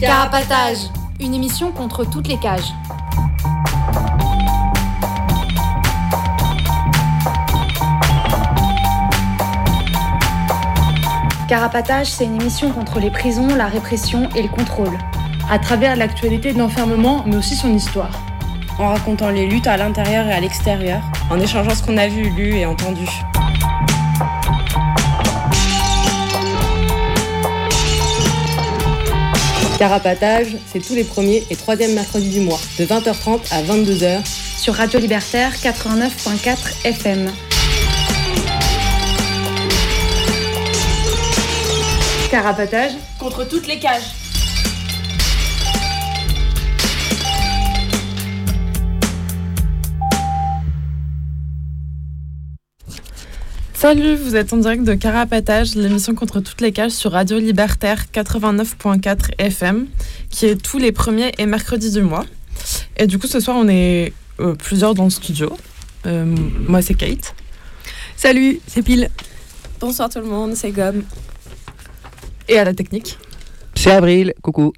Carapatage, une émission contre toutes les cages. Carapatage, c'est une émission contre les prisons, la répression et le contrôle. À travers l'actualité de l'enfermement, mais aussi son histoire. En racontant les luttes à l'intérieur et à l'extérieur, en échangeant ce qu'on a vu, lu et entendu. Carapatage, c'est tous les premiers et troisièmes mercredis du mois, de 20h30 à 22h, Sur Radio Libertaire 89.4 FM. Carapatage contre toutes les cages. Salut, vous êtes en direct de Carapatage, l'émission contre toutes les cages sur Radio Libertaire 89.4 FM, qui est tous les premiers et mercredis du mois. Et du coup, ce soir, on est euh, plusieurs dans le studio. Euh, moi, c'est Kate. Salut, c'est Pile. Bonsoir tout le monde, c'est Gomme. Et à la technique. C'est Avril, coucou.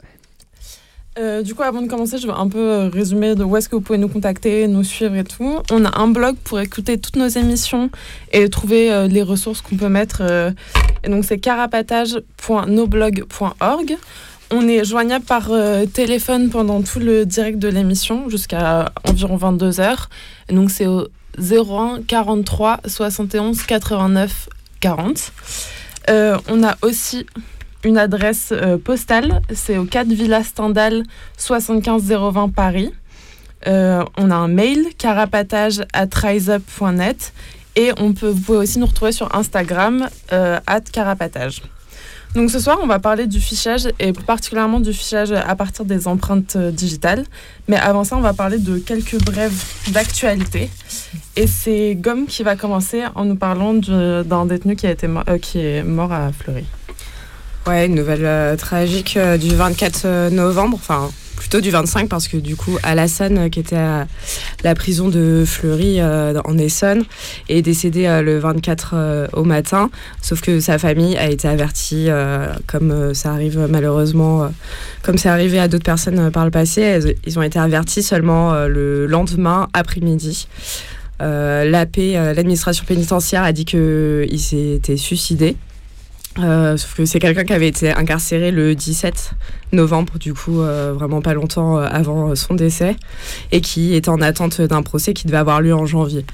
Euh, du coup, avant de commencer, je vais un peu euh, résumer de où est-ce que vous pouvez nous contacter, nous suivre et tout. On a un blog pour écouter toutes nos émissions et trouver euh, les ressources qu'on peut mettre. euh, et donc, c'est carapatage.noblog.org. On est joignable par téléphone pendant tout le direct de l'émission jusqu'à environ 22h. Et donc, c'est au 01 43 71 89 40. Euh, on a aussi une adresse euh, postale, c'est au 4 Villa Stendhal 75020 Paris. Euh, on a un mail carapatage at riseup.net et on peut, vous pouvez aussi nous retrouver sur Instagram euh, at carapatage. Donc ce soir, on va parler du fichage et particulièrement du fichage à partir des empreintes digitales. Mais avant ça, on va parler de quelques brèves d'actualité. Et c'est Gomme qui va commencer en nous parlant d'un détenu qui, a été qui est mort à Fleury. Ouais, une nouvelle euh, tragique euh, du 24 euh, novembre, enfin plutôt du 25 parce que du coup Alassane qui était à la prison de Fleury en Essonne est décédé le 24 euh, au matin, sauf que sa famille a été avertie comme ça arrive malheureusement comme c'est arrivé à d'autres personnes par le passé, ils ont été avertis seulement le lendemain après-midi. L'AP, l'administration pénitentiaire, a dit qu'il s'était suicidé. Euh, sauf que c'est quelqu'un qui avait été incarcéré le 17 novembre, du coup euh, vraiment pas longtemps euh, avant son décès, et qui était en attente d'un procès qui devait avoir lieu en janvier.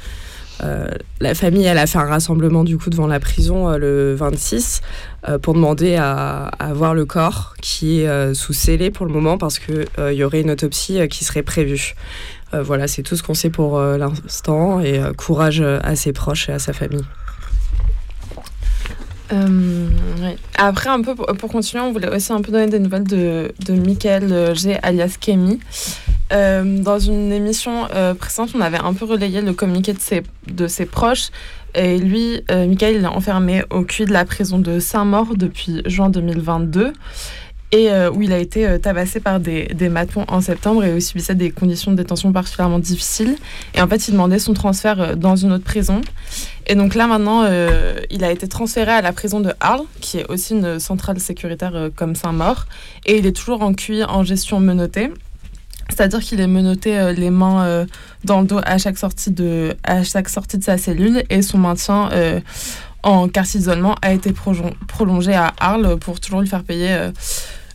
La famille, elle a fait un rassemblement du coup devant la prison le 26 euh, pour demander à, à voir le corps qui est sous scellé pour le moment parce que euh, il y aurait une autopsie qui serait prévue. Voilà, c'est tout ce qu'on sait pour l'instant et courage à ses proches et à sa famille. Euh. Après, un peu pour, continuer, on voulait aussi un peu donner des nouvelles de, de Michael euh, G, alias Kemi. Euh, dans une émission précédente, on avait un peu relayé le communiqué de ses, de ses proches. Et lui, Michael, il est enfermé au QI de la prison de Saint-Maur depuis juin 2022. Et euh, où il a été euh, tabassé par des, des matons en septembre et où il subissait des conditions de détention particulièrement difficiles. Et en fait, il demandait son transfert euh, dans une autre prison. Et donc là, maintenant, il a été transféré à la prison de Arles, qui est aussi une centrale sécuritaire comme Saint-Maur. Et il est toujours en QI en gestion menottée. C'est-à-dire qu'il est menotté les mains dans le dos à chaque, sortie de, à chaque sortie de sa cellule. Et son maintien en quartier d'isolement a été prolongé à Arles pour toujours lui faire payer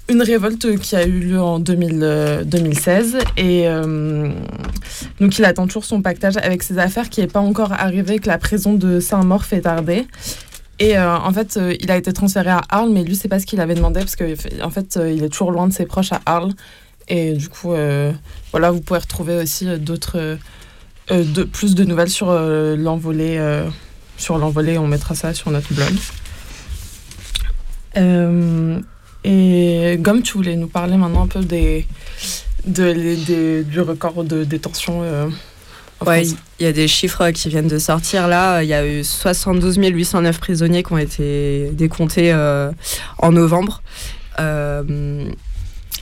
une révolte qui a eu lieu en 2000, euh, 2016. Et euh, donc, il attend toujours son pactage avec ses affaires qui n'est pas encore arrivé, que la prison de Saint-Maur fait tarder. Et euh, en fait, il a été transféré à Arles, mais lui, c'est pas ce qu'il avait demandé parce qu'en en fait, il est toujours loin de ses proches à Arles. Et du coup, voilà, vous pouvez retrouver aussi d'autres, de, plus de nouvelles sur l'envolée. sur l'envolée, on mettra ça sur notre blog. Euh, et Gomme, tu voulais nous parler maintenant un peu des, de, les- des- du record de détention euh, Ouais, il y a des chiffres qui viennent de sortir là. Il y a eu 72 809 prisonniers qui ont été décomptés euh, en novembre. Euh,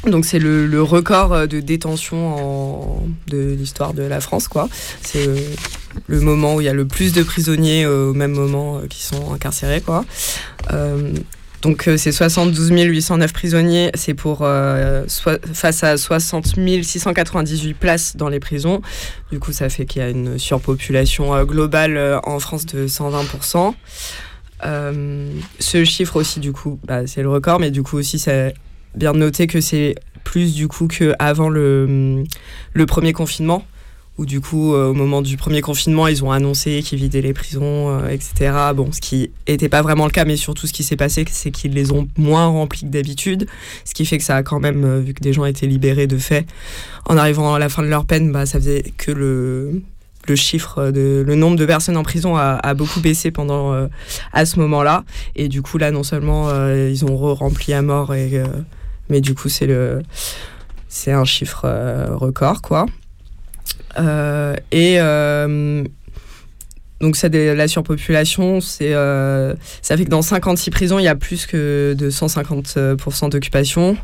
donc c'est le, le record de détention en- de l'histoire de la France, quoi. C'est euh, le moment où il y a le plus de prisonniers au même moment qui sont incarcérés. Quoi. Donc c'est 72 809 prisonniers, c'est pour face à 60 698 places dans les prisons. Du coup, ça fait qu'il y a une surpopulation globale en France de 120%. ce chiffre aussi, du coup, bah, c'est le record, mais du coup aussi, c'est bien noter que c'est plus du coup qu'avant le premier confinement où du coup, euh, au moment du premier confinement, ils ont annoncé qu'ils vidaient les prisons, euh, etc. Bon, ce qui n'était pas vraiment le cas, mais surtout ce qui s'est passé, c'est qu'ils les ont moins remplis que d'habitude, ce qui fait que ça a quand même, euh, vu que des gens étaient libérés de fait, en arrivant à la fin de leur peine, bah, ça faisait que le, le chiffre de le nombre de personnes en prison a, beaucoup baissé pendant à ce moment-là, et du coup là, non seulement ils ont re-rempli à mort et mais du coup c'est le c'est un chiffre record quoi. Euh, et euh, donc la surpopulation, c'est ça fait que dans 56 prisons, il y a plus que de 150% d'occupation.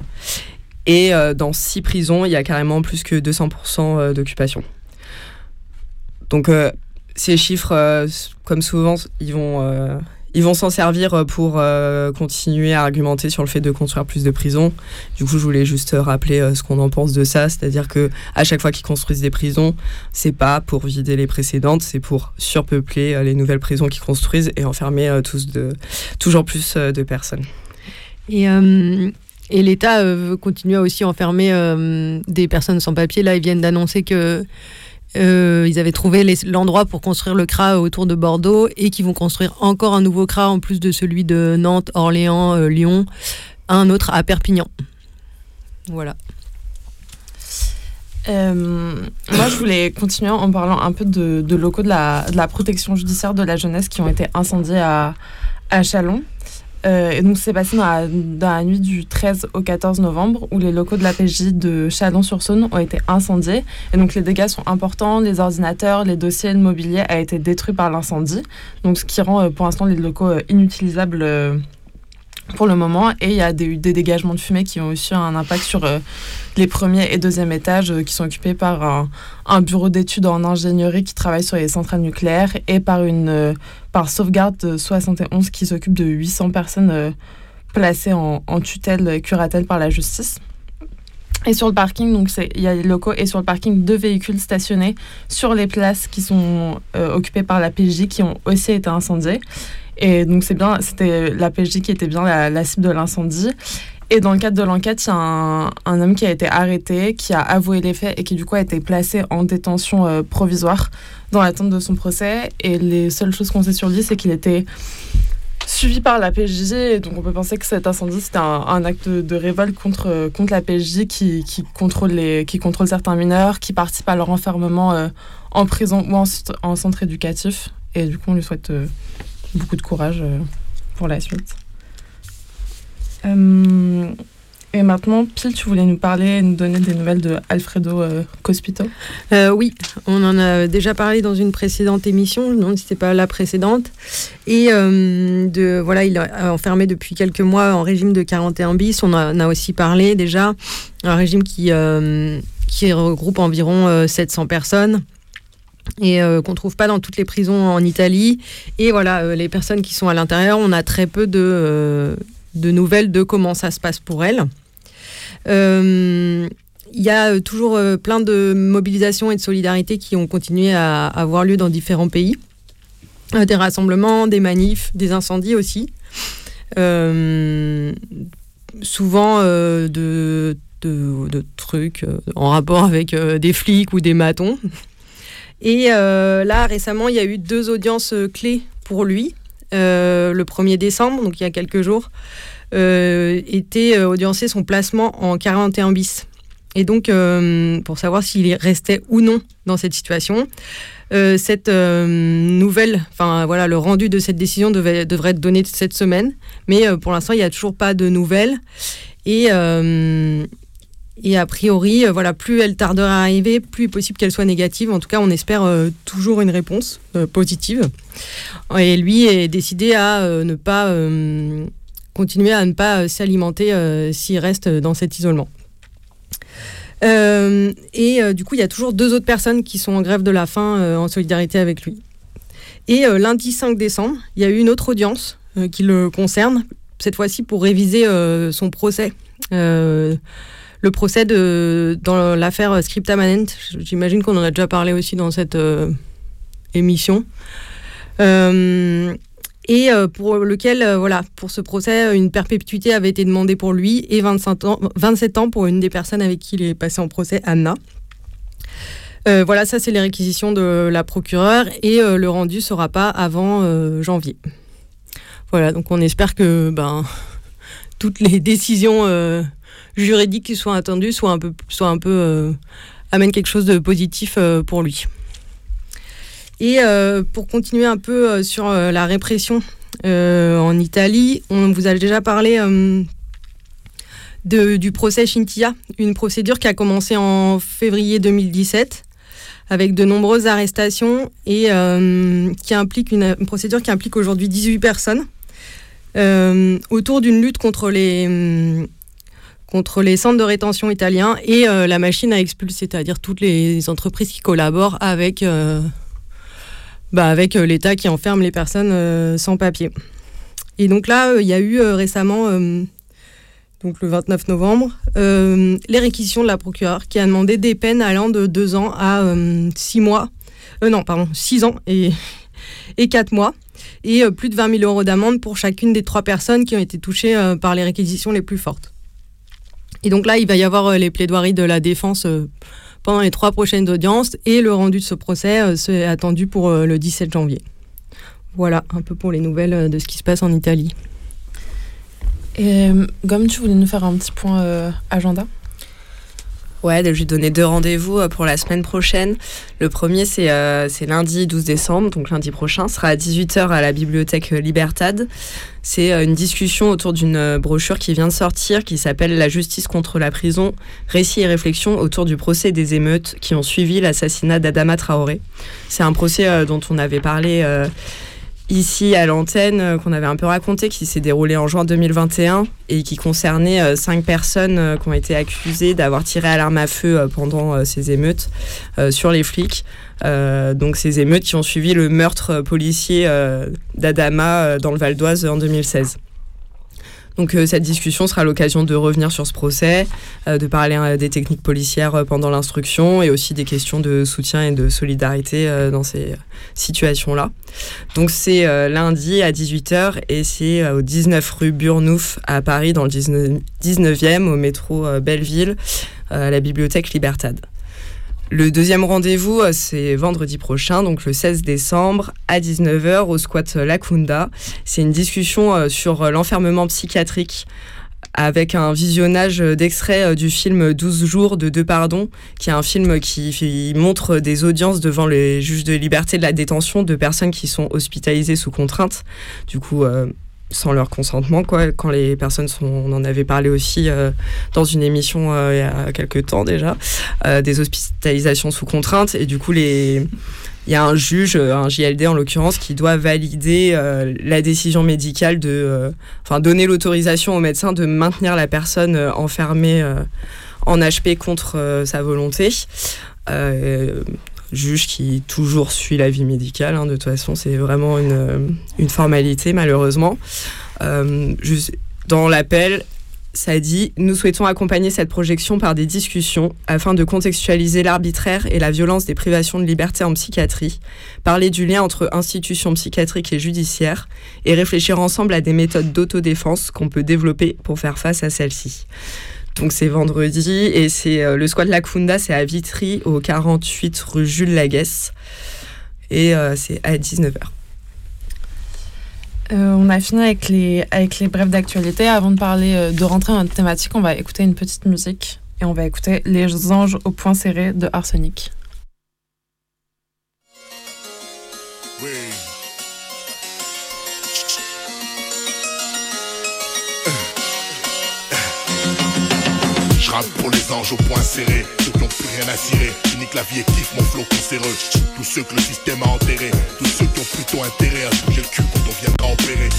Et dans 6 prisons, il y a carrément plus que 200% d'occupation. Donc ces chiffres, comme souvent, ils vont ils vont s'en servir euh, pour euh, continuer à argumenter sur le fait de construire plus de prisons. Du coup, je voulais juste rappeler euh, ce qu'on en pense de ça, c'est-à-dire que à chaque fois qu'ils construisent des prisons, c'est pas pour vider les précédentes, c'est pour surpeupler les nouvelles prisons qu'ils construisent et enfermer toujours plus de personnes. Et, et l'État veut continuer à aussi enfermer des personnes sans papier. Là, ils viennent d'annoncer que euh, ils avaient trouvé l'endroit pour construire le CRA autour de Bordeaux et qui vont construire encore un nouveau CRA en plus de celui de Nantes, Orléans, euh, Lyon, un autre à Perpignan. Voilà. Euh, moi, je voulais continuer en parlant un peu de, locaux de la, protection judiciaire de la jeunesse qui ont été incendiés à, à Chalon. Euh, et donc, c'est passé dans la, nuit du 13 au 14 novembre où les locaux de la PJ de Chalon-sur-Saône ont été incendiés. Et donc, les dégâts sont importants. Les ordinateurs, les dossiers, le mobilier a été détruit par l'incendie. Donc, ce qui rend euh, pour l'instant les locaux euh, inutilisables pour le moment. Et il y a des, des dégagements de fumée qui ont aussi un impact sur euh, les premiers et deuxième étages euh, qui sont occupés par un, bureau d'études en ingénierie qui travaille sur les centrales nucléaires et par une euh, par Sauvegarde 71 qui s'occupe de 800 personnes placées en, en, tutelle curatelle par la justice. Et sur le parking, donc il y a les locaux et sur le parking deux véhicules stationnés sur les places qui sont occupées par la PJ qui ont aussi été incendiés. Et donc, c'est bien, c'était la PJ qui était bien la, cible de l'incendie. Et dans le cadre de l'enquête, il y a un, homme qui a été arrêté, qui a avoué les faits et qui du coup a été placé en détention euh, provisoire dans l'attente de son procès. Et les seules choses qu'on sait sur lui, c'est qu'il était suivi par la. Et donc on peut penser que cet incendie, c'était un, acte de, révolte contre, contre la PJ qui, qui, contrôle certains mineurs, qui participe à leur enfermement euh, en prison ou en, centre éducatif. Et du coup, on lui souhaite... Euh, beaucoup de courage euh, pour la suite. Euh, et maintenant, Pile, tu voulais nous parler et nous donner des nouvelles de Alfredo euh, Cospito? Oui, on en a déjà parlé dans une précédente émission, si c'était pas la précédente. Et de, voilà, il est enfermé depuis quelques mois en régime de 41 bis. On en a, aussi parlé déjà, un régime qui, qui regroupe environ 700 personnes et euh, qu'on trouve pas dans toutes les prisons en Italie. Et voilà, euh, les personnes qui sont à l'intérieur, on a très peu de, euh, de nouvelles de comment ça se passe pour elles. Il y a toujours plein de mobilisations et de solidarité qui ont continué à, avoir lieu dans différents pays. des rassemblements, des manifs, des incendies aussi. souvent de, de, trucs en rapport avec des flics ou des matons. Et euh, là, récemment, il y a eu deux audiences euh, clés pour lui. Euh, le 1er décembre, donc il y a quelques jours, était audiencé son placement en 41 bis. Et donc, pour savoir s'il restait ou non dans cette situation, cette nouvelle, enfin voilà, le rendu de cette décision devrait être donné cette semaine, mais pour l'instant, il n'y a toujours pas de nouvelles. Et, et a priori, euh, voilà, plus elle tardera à arriver, plus est possible qu'elle soit négative. En tout cas, on espère euh, toujours une réponse euh, positive. Et lui est décidé à ne pas continuer à ne pas s'alimenter s'il reste dans cet isolement. et du coup, il y a toujours deux autres personnes qui sont en grève de la faim en solidarité avec lui. Et lundi 5 décembre, il y a eu une autre audience qui le concerne, cette fois-ci pour réviser son procès le procès dans l'affaire Scriptamanent. J'imagine qu'on en a déjà parlé aussi dans cette euh, émission. Euh, et euh, pour lequel, voilà, pour ce procès, une perpétuité avait été demandée pour lui et 25 ans, 27 ans pour une des personnes avec qui il est passé en procès, Anna. voilà, ça c'est les réquisitions de la procureure et le rendu sera pas avant janvier. Voilà, donc on espère que ben, toutes les décisions juridique qui soit attendu soit un peu, soit un peu euh, amène quelque chose de positif euh, pour lui. Et euh, pour continuer un peu sur la répression en Italie, on vous a déjà parlé de, du procès Scintia, une procédure qui a commencé en février 2017 avec de nombreuses arrestations et qui implique une, procédure qui implique aujourd'hui 18 personnes autour d'une lutte contre les contre les centres de rétention italiens et euh, la machine à expulser, c'est-à-dire toutes les entreprises qui collaborent avec, euh, bah, avec euh, l'État qui enferme les personnes sans papier. Et donc là, il y a eu récemment, donc le 29 novembre, les réquisitions de la procureure qui a demandé des peines allant de 2 ans à 6 mois, non, pardon, 6 ans et, et 4 mois et plus de 20 000 euros d'amende pour chacune des trois personnes qui ont été touchées par les réquisitions les plus fortes. Et donc là, il va y avoir euh, les plaidoiries de la défense euh, pendant les trois prochaines audiences et le rendu de ce procès euh, est attendu pour le 17 janvier. Voilà un peu pour les nouvelles de ce qui se passe en Italie. Et Gomme, tu voulais nous faire un petit point agenda? Ouais, je lui donner deux rendez-vous pour la semaine prochaine. Le premier, c'est lundi 12 décembre, donc lundi prochain, sera à 18h à la bibliothèque Libertad. C'est euh, une discussion autour d'une euh, brochure qui vient de sortir qui s'appelle La justice contre la prison, récits et réflexions autour du procès des émeutes qui ont suivi l'assassinat d'Adama Traoré. C'est un procès euh, dont on avait parlé ici à l'antenne qu'on avait un peu raconté, qui s'est déroulé en juin 2021 et qui concernait cinq personnes qui ont été accusées d'avoir tiré à l'arme à feu pendant ces émeutes sur les flics. Euh, donc ces émeutes qui ont suivi le meurtre policier euh, d'Adama euh, dans le Val d'Oise en 2016. Donc cette discussion sera l'occasion de revenir sur ce procès, de parler des techniques policières pendant l'instruction et aussi des questions de soutien et de solidarité dans ces situations-là. Donc c'est lundi à 18h et c'est au 19 rue Burnouf à Paris dans le 19e au métro Belleville, à la bibliothèque Libertad. Le deuxième rendez-vous, euh, c'est vendredi prochain, donc le 16 décembre à 19h au squat Lacunda. C'est une discussion euh, sur euh, l'enfermement psychiatrique avec un visionnage d'extraits du film 12 jours de Deux Pardons, qui est un film qui montre des audiences devant les juges de liberté de la détention de personnes qui sont hospitalisées sous contrainte. Du coup, sans leur consentement, quoi. Quand les personnes sont, on en avait parlé aussi euh, dans une émission euh, il y a quelques temps déjà, euh, des hospitalisations sous contrainte et du coup les il y a un juge, un JLD en l'occurrence, qui doit valider la décision médicale de, enfin donner l'autorisation au médecin de maintenir la personne enfermée en HP contre sa volonté juge qui toujours suit l'avis médical. Hein, de toute façon, c'est vraiment une, euh, une, formalité, malheureusement. Euh, dans l'appel, ça dit Nous souhaitons accompagner cette projection par des discussions afin de contextualiser l'arbitraire et la violence des privations de liberté en psychiatrie, parler du lien entre institutions psychiatriques et judiciaires et réfléchir ensemble à des méthodes d'autodéfense qu'on peut développer pour faire face à celles-ci. Donc c'est vendredi et c'est euh, le squat La Kunda, c'est à Vitry au 48 rue Jules Laguesse et euh, c'est à 19h. Euh, on a fini avec les, avec les brèves d'actualité. Avant de parler, de rentrer dans notre thématique, on va écouter une petite musique et on va écouter Les anges au point serré de Arsenic. Pour les anges au point serré Ceux qui ont plus rien à cirer Unique la vie et mon flot cancéreux Tous ceux que le système a enterrés Tous ceux qui ont plutôt intérêt à bouger le cul quand on viendra opérer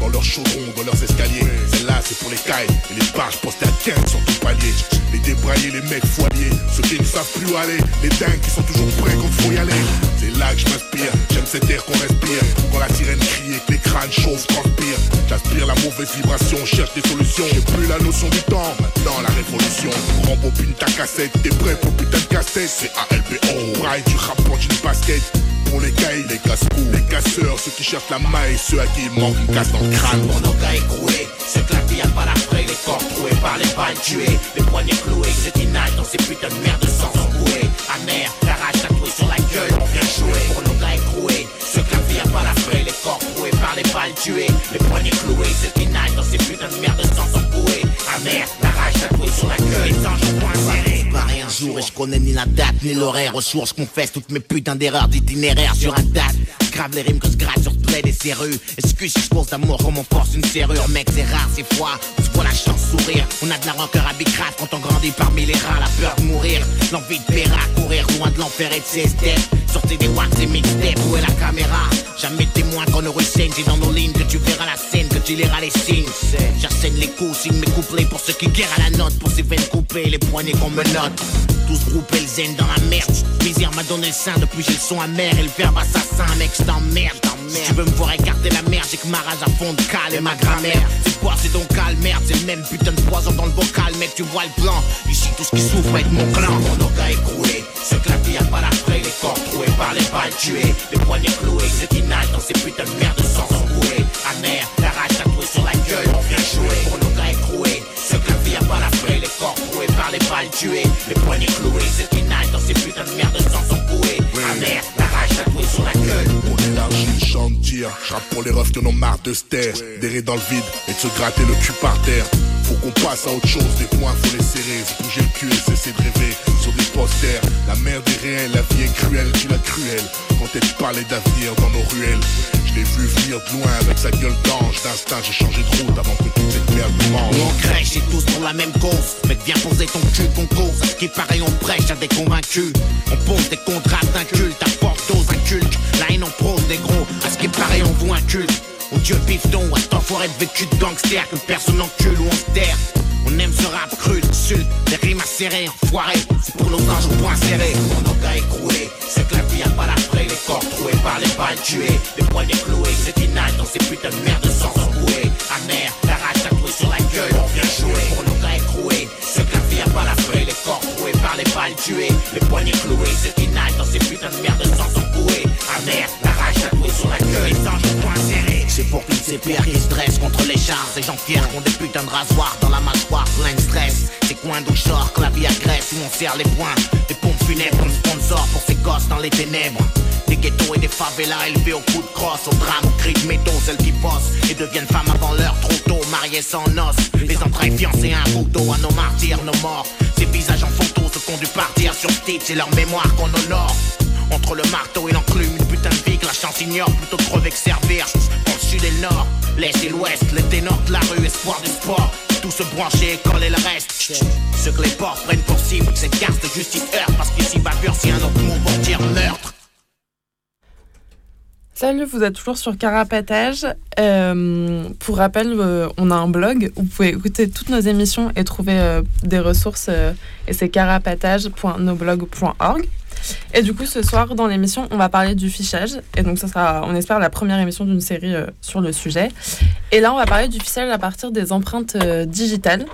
dans leurs chaudrons, dans leurs escaliers. Celle-là, c'est pour les cailles et les barges postées à 15 sur tout palier. Les débraillés, les mecs foiliers, ceux qui ne savent plus aller, les dingues qui sont toujours prêts quand faut y aller. C'est là que je m'inspire, j'aime cet air qu'on respire. Quand la sirène crie que les crânes chauffent, transpirent. J'aspire la mauvaise vibration, cherche des solutions. J'ai plus la notion du temps, maintenant la révolution. Rembobine ta cassette, t'es prêt pour putain de casse-tête. C'est ALBO, braille du rap une basket. Pour les cailles, les casse-cou, les casseurs, ceux qui cherchent la maille, ceux à qui il manque une casse dans le crâne. Mon gars écroué, ceux que la vie a pas la frais, les corps troués par les balles tuées, les poignets cloués, ceux qui dans ces putains de merde sans embouer. Amer, la rage tatouée sur la gueule, on vient jouer. Pour nos gars écroués, ceux vie a pas la frais, les corps troués par les balles tuées, les poignets cloués, ceux qui dans ces putains de merde sans embouer. Amer, la rage tatouée sur la gueule, les anges au point serré. Pareil un jour et je connais ni la date ni l'horaire. Au soir, je confesse toutes mes putains d'erreurs d'itinéraire sur un date. Grave les rimes que je gratte sur près des serrures. Excuse si je d'amour comme on force une serrure. Mec, c'est rare ces fois. On se voit la chance sourire. On a de la rancœur à bicrave quand on grandit parmi les rats. La peur de mourir, l'envie de à courir loin de l'enfer et de ses steps. Sortez des watts et mixtapes, où est la caméra? Jamais témoin qu'on ne ressaigne, c'est dans nos lignes que tu verras la scène, que tu liras les signes. J'assène les coups, signe mes couplets pour ceux qui guerrent à la note, pour ces veines coupées, les poignets qu'on me note. Tous groupés, le zen dans la merde. Misère m'a donné le sein, depuis j'ai le son amer et le verbe assassin, mec, je t'emmerde, Si tu veux me voir écarter la merde, j'ai que ma rage à fond de cale et ma grammaire. C'est quoi, c'est ton calme, merde, c'est le même putain de poison dans le bocal, mec, tu vois le plan. Ici, tout ce qui souffre est de mon clan. Mon gars écroué, ceux que la vie a pas la frais, les corps troués par les balles tuées, les poignets cloués, ceux qui nagent dans ces putains de merde sans embouer. Amer, la rage tatouée sur la gueule, on vient jouer. Pour nos gars écroués, ceux que la vie a pas la frais, les corps troués par les balles tuées, les poignets cloués, ceux qui nagent dans ces putains de merde sans embouer. Amer, la rage tatouée sur la gueule. Rappe pour les refs qui en ont marre de se taire, d'errer dans le vide et de se gratter le cul par terre. Faut qu'on passe à autre chose, des points faut les serrer, se bouger le cul et cesser de rêver sur des posters. La merde est réelle, la vie est cruelle, tu l'as cruelle. Quand elle parlait d'avenir dans nos ruelles, je l'ai vu venir de loin avec sa gueule d'ange. D'instinct, j'ai changé de route avant que toute cette merde me mange. On crèche et tous pour la même cause. Mec, viens poser ton cul qu'on cause. Qui paraît, on prêche à des convaincus. On pose des contrats d'un La haine en prose des gros. À ce qui paraît, on voit un culte. Mon dieu pifton, à cet enfoiré de vécu de gangster que personne encule ou on se. On aime ce rap cru, insulte, des rimes acérées, enfoiré. C'est pour nos anges au point serré. Mon gars écroué, ceux que la vie a pas la frais, les corps troués par les balles tuées, les poignets cloués, ceux qui dans ces putains de merde sans embouer. Amer, la rage tatouée sur la gueule, on vient jouer. Pour nos gars écroués, ceux que la vie a pas la frais, les corps troués par les balles tuées, les poignets cloués, ceux qui dans ces putains de merde sans Amer, la rage sur la gueule, les anges au point serré. C'est pour toutes ces pierres qui se dressent contre les chars. Ces gens fiers qui ont des putains de rasoirs dans la mâchoire, plein de stress. Ces coins d'où je sors que la vie agresse, où on serre les poings. Des pompes funèbres comme sponsor pour ces gosses dans les ténèbres. Des ghettos et des favelas élevés au coup de crosse, au drame, au cri de métaux, celles qui bossent et deviennent femmes avant l'heure, trop tôt, mariées sans noces. Les entrailles fiancées à un couteau, à nos martyrs, nos morts. Ces visages en photo, ont dû partir sur titre, c'est leur mémoire qu'on honore. Entre le marteau et l'enclume, une putain de vie que la chance ignore plutôt que crever que servir. Pour le sud et le nord, l'est et l'ouest, les ténors de la rue, espoir du sport. Tout se brancher, école et le reste. Ceux que les porcs prennent pour cible, ces garces de justice heurtent parce qu'ici bavure si un autre mot pour dire meurtre. Salut, vous êtes toujours sur Carapatage. Euh, pour rappel, euh, on a un blog où vous pouvez écouter toutes nos émissions et trouver euh, des ressources. et c'est carapatage.noblog.org. Et du coup, ce soir, dans l'émission, on va parler du fichage. Et donc, ça sera, on espère, la première émission d'une série euh, sur le sujet. Et là, on va parler du fichage à partir des empreintes euh, digitales.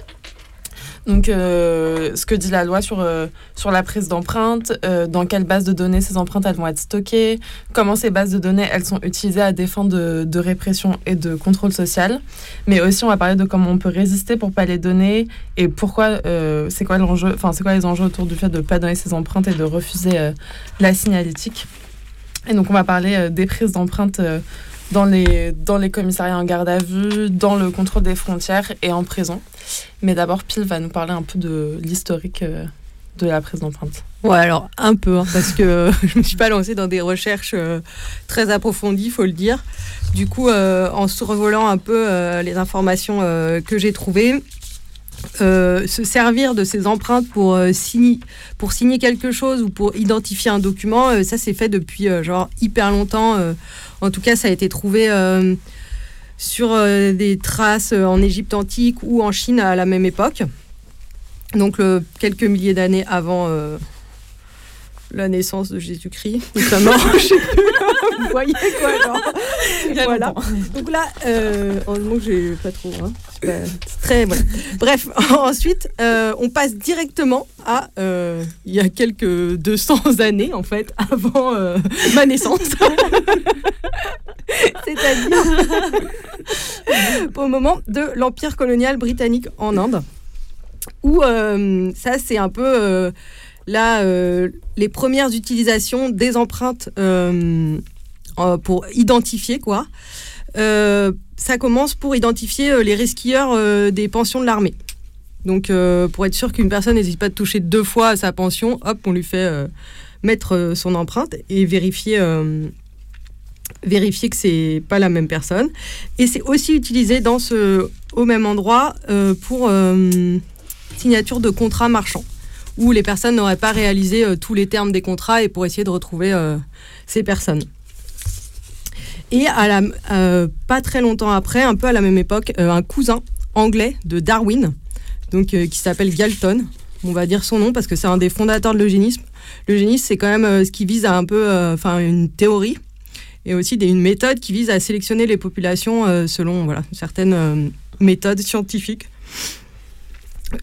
Donc, euh, ce que dit la loi sur, euh, sur la prise d'empreintes, euh, dans quelle base de données ces empreintes elles vont être stockées, comment ces bases de données elles sont utilisées à des fins de, de répression et de contrôle social. Mais aussi, on va parler de comment on peut résister pour pas les donner et pourquoi, c'est quoi l'enjeu, enfin, c'est quoi les enjeux autour du fait de pas donner ces empreintes et de refuser la signalétique. Et donc, on va parler des prises d'empreintes. Dans les, dans les commissariats en garde à vue, dans le contrôle des frontières et en prison. Mais d'abord, Pile va nous parler un peu de l'historique euh, de la prise d'empreinte. Ouais, alors un peu, hein, parce que je me suis pas lancée dans des recherches euh, très approfondies, faut le dire. Du coup, euh, en survolant un peu les informations que j'ai trouvées, se servir de ces empreintes pour, signer, pour signer quelque chose ou pour identifier un document, ça c'est fait depuis genre hyper longtemps. Euh. en tout cas, ça a été trouvé euh, sur des traces en Égypte antique ou en Chine à la même époque. Donc quelques milliers d'années avant la naissance de Jésus-Christ, notamment. Vous voyez quoi, genre. Voilà. Donc là, euh, heureusement que j'ai pas trop. Hein. Très. Bref, ensuite, euh, on passe directement à. Euh, il y a quelques 200 années, en fait, avant euh, ma naissance. C'est-à-dire au moment de l'empire colonial britannique en Inde, où ça, c'est un peu là, euh, les premières utilisations des empreintes euh, pour identifier quoi. Euh, ça commence pour identifier les resquilleurs des pensions de l'armée. Donc, pour être sûr qu'une personne n'hésite pas de toucher deux fois sa pension, hop, on lui fait mettre son empreinte et vérifier vérifier que c'est pas la même personne. Et c'est aussi utilisé dans ce, au même endroit pour signature de contrats marchands où les personnes n'auraient pas réalisé euh, tous les termes des contrats et pour essayer de retrouver euh, ces personnes. Et euh, pas très longtemps après, un peu à la même époque, un cousin anglais de Darwin, donc, qui s'appelle Galton, on va dire son nom parce que c'est un des fondateurs de l'eugénisme. L'eugénisme, c'est quand même ce qui vise à un peu, enfin, une théorie et aussi une méthode qui vise à sélectionner les populations selon voilà, certaines méthodes scientifiques,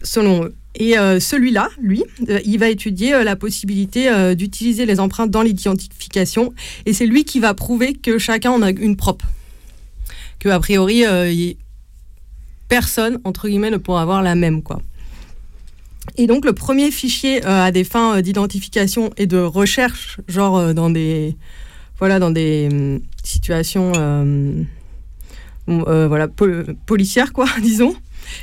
selon. Et euh, celui-là, lui, euh, il va étudier euh, la possibilité d'utiliser les empreintes dans l'identification. Et c'est lui qui va prouver que chacun en a une propre. Que, a priori, personne, entre guillemets, ne pourra avoir la même. quoi. Et donc, le premier fichier à des fins d'identification et de recherche, genre dans des, voilà, dans des hum, situations voilà, policières, quoi, disons,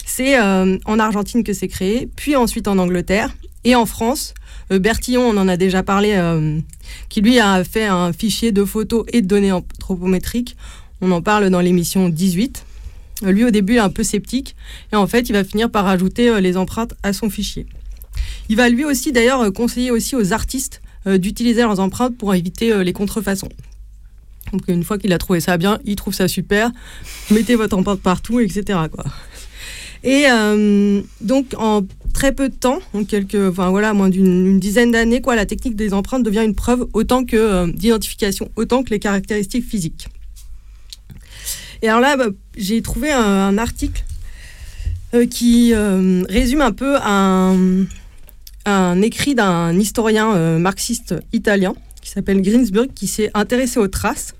c'est euh, en Argentine que c'est créé, puis ensuite en Angleterre et en France. Euh, Bertillon, on en a déjà parlé, euh, qui lui a fait un fichier de photos et de données anthropométriques. On en parle dans l'émission 18. Lui, au début, un peu sceptique. Et en fait, il va finir par ajouter les empreintes à son fichier. Il va lui aussi, d'ailleurs, conseiller aussi aux artistes d'utiliser leurs empreintes pour éviter les contrefaçons. Donc, une fois qu'il a trouvé ça bien, il trouve ça super. Mettez votre empreinte partout, etc. Et euh, donc, en très peu de temps, en quelques, enfin voilà, moins d'une dizaine d'années, quoi, la technique des empreintes devient une preuve autant que euh, d'identification, autant que les caractéristiques physiques. Et alors là, bah, j'ai trouvé un, article euh, qui résume un peu un, un écrit d'un historien marxiste italien qui s'appelle Greensburg, qui s'est intéressé aux traces.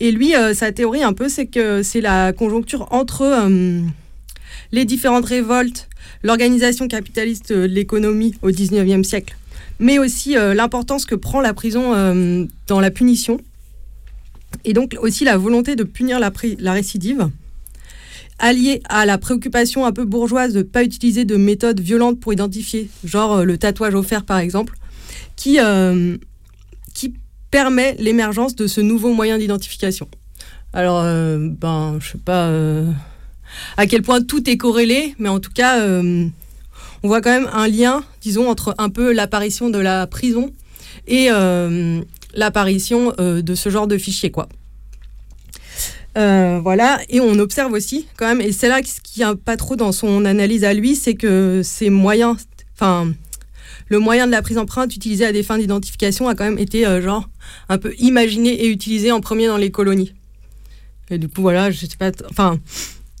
Et lui, sa théorie un peu, c'est que c'est la conjoncture entre les différentes révoltes, l'organisation capitaliste de l'économie au XIXe siècle, mais aussi euh, l'importance que prend la prison euh, dans la punition, et donc aussi la volonté de punir la, récidive, alliée à la préoccupation un peu bourgeoise de ne pas utiliser de méthodes violentes pour identifier, genre euh, le tatouage au fer par exemple, qui, qui permet l'émergence de ce nouveau moyen d'identification. Alors, ben, je sais pas à quel point tout est corrélé, mais en tout cas, euh, on voit quand même un lien, disons, entre un peu l'apparition de la prison et euh, l'apparition euh, de ce genre de fichier, quoi. voilà, et on observe aussi quand même, et c'est là ce qui a pas trop dans son analyse à lui, c'est que ces moyens, enfin, le moyen de la prise empreinte utilisé à des fins d'identification a quand même été genre un peu imaginé et utilisé en premier dans les colonies. Et du coup, voilà, je sais pas, enfin,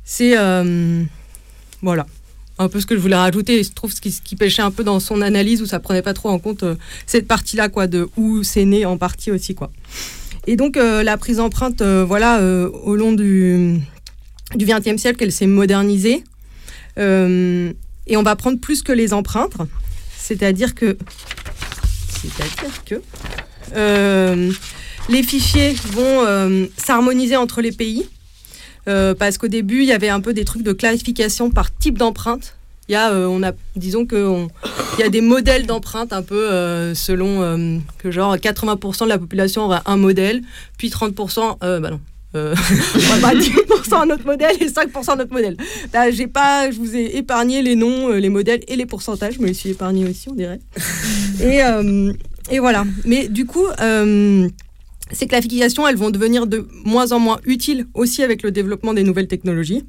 c'est euh, voilà un peu ce que je voulais rajouter. Je trouve ce qui, pêchait un peu dans son analyse où ça prenait pas trop en compte euh, cette partie-là, quoi, de où c'est né en partie aussi, quoi. Et donc euh, la prise d'empreinte, voilà, au long du du XXe siècle, elle s'est modernisée. et on va prendre plus que les empreintes, c'est-à-dire que, c'est-à-dire que les fichiers vont s'harmoniser entre les pays. Euh, parce qu'au début, il y avait un peu des trucs de clarification par type d'empreinte. Il y a, euh, on a, disons que y a des modèles d'empreinte un peu euh, selon que genre 80% de la population aura un modèle, puis 30%, bah non, euh, 10% un autre modèle et 5% un autre modèle. Là, j'ai pas, je vous ai épargné les noms, les modèles et les pourcentages. Je me les suis épargné aussi, on dirait. et, et voilà. Mais du coup, ces classifications, elles vont devenir de moins en moins utiles aussi avec le développement des nouvelles technologies.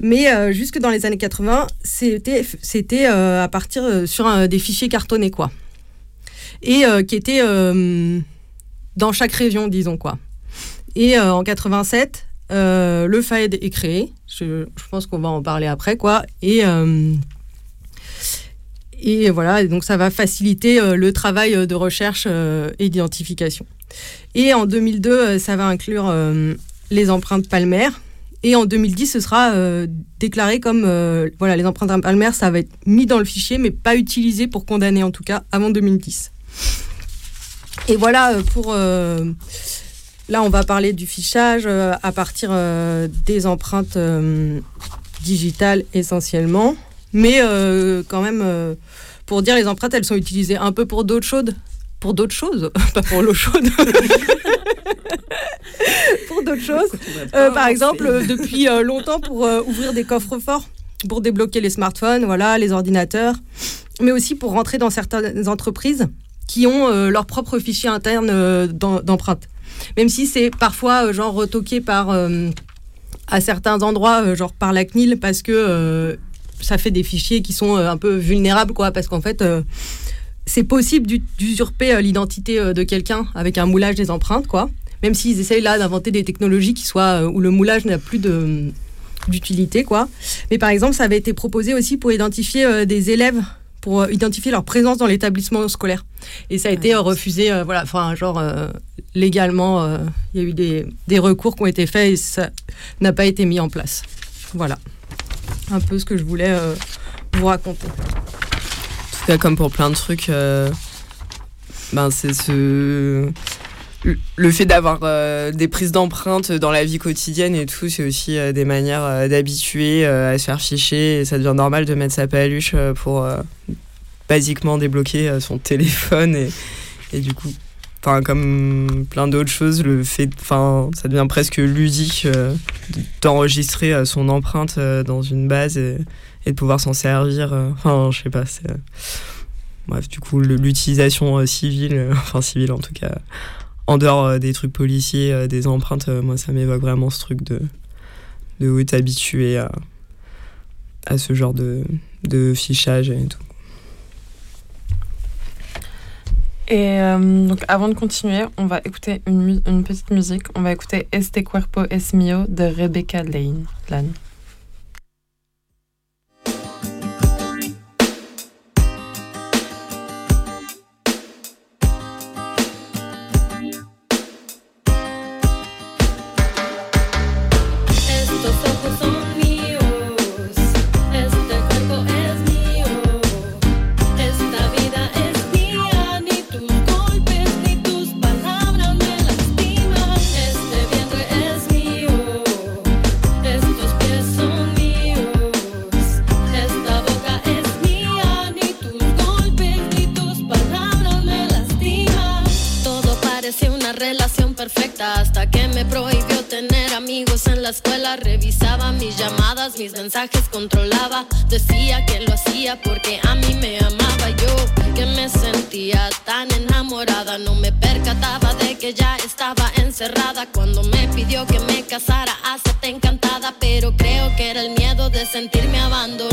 Mais euh, jusque dans les années 80, c'était, c'était euh, à partir euh, sur des fichiers cartonnés, quoi. Et qui étaient dans chaque région, disons, quoi. Et en 87, le FAED est créé. Je, je, pense qu'on va en parler après, quoi. Et et voilà, donc ça va faciliter le travail de recherche et d'identification. Et en 2002, ça va inclure les empreintes palmaires. Et en 2010, ce sera déclaré comme voilà, les empreintes palmaires, ça va être mis dans le fichier, mais pas utilisé pour condamner en tout cas avant 2010. Et voilà pour. là, on va parler du fichage à partir des empreintes digitales essentiellement. Mais euh, quand même, euh, pour dire les empreintes, elles sont utilisées un peu pour d'autres choses. Pour d'autres choses, pas pour l'eau chaude. pour d'autres choses. Euh, par exemple, depuis longtemps, pour ouvrir des coffres forts, pour débloquer les smartphones, voilà, les ordinateurs, mais aussi pour rentrer dans certaines entreprises qui ont leur propre fichier interne d'empreintes. Même si c'est parfois genre retoqué par à certains endroits, genre par la CNIL, parce que ça fait des fichiers qui sont euh, un peu vulnérables, quoi, parce qu'en fait, euh, c'est possible d'usurper euh, l'identité de quelqu'un avec un moulage des empreintes, quoi. Même s'ils essayent là d'inventer des technologies qui soient où le moulage n'a plus de d'utilité, quoi. Mais par exemple, ça avait été proposé aussi pour identifier des élèves pour identifier leur présence dans l'établissement scolaire. Et ça a été refusé, voilà, enfin, genre, légalement, il y a eu des, des, recours qui ont été faits et ça n'a pas été mis en place. Voilà un peu ce que je voulais euh, vous raconter. Cas, comme pour plein de trucs, euh, ben c'est ce le fait d'avoir euh, des prises d'empreintes dans la vie quotidienne et tout, c'est aussi des manières d'habituer à se faire ficher. Et ça devient normal de mettre sa paluche pour basiquement débloquer son téléphone et, du coup comme plein d'autres choses le fait enfin ça devient presque ludique euh, d'enregistrer euh, son empreinte euh, dans une base de pouvoir s'en servir enfin je sais pas c'est bref du coup l'utilisation civile enfin civile en tout cas en dehors des trucs policiers des empreintes moi ça m'évoque vraiment ce truc de de où être habitué à, à ce genre de, de fichage et tout Et euh, donc avant de continuer, on va écouter une, petite musique. On va écouter Este Cuerpo es Mio de Rebecca. Lane. Mis mensajes controlaba. Decía que lo hacía porque a mí me amaba yo, que me sentía tan enamorada. No me percataba de que ya estaba encerrada cuando me pidió que me casara. Hacete encantada, pero creo que era el miedo de sentirme abandonada.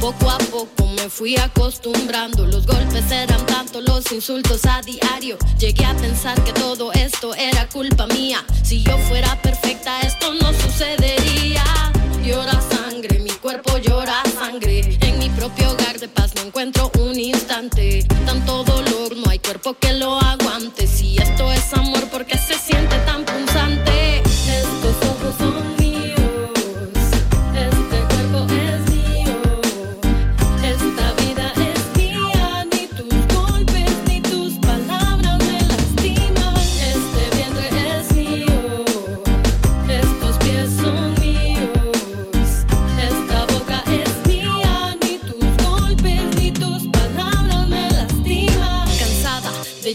Poco a poco me fui acostumbrando, los golpes eran tanto, los insultos a diario. Llegué a pensar que todo esto era culpa mía. Si yo fuera perfecta, esto no sucedería llora sangre, mi cuerpo llora sangre. En mi propio hogar de paz no encuentro un instante. Tanto dolor, no hay cuerpo que lo aguante. Si esto es amor, ¿por qué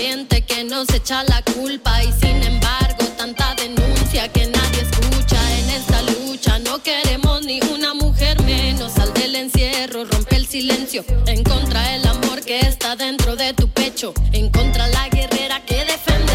Que nos echa la culpa y sin embargo tanta denuncia que nadie escucha en esta lucha. No queremos ni una mujer menos. Sal del encierro, rompe el silencio. En contra del amor que está dentro de tu pecho. En contra la guerrera que defenderá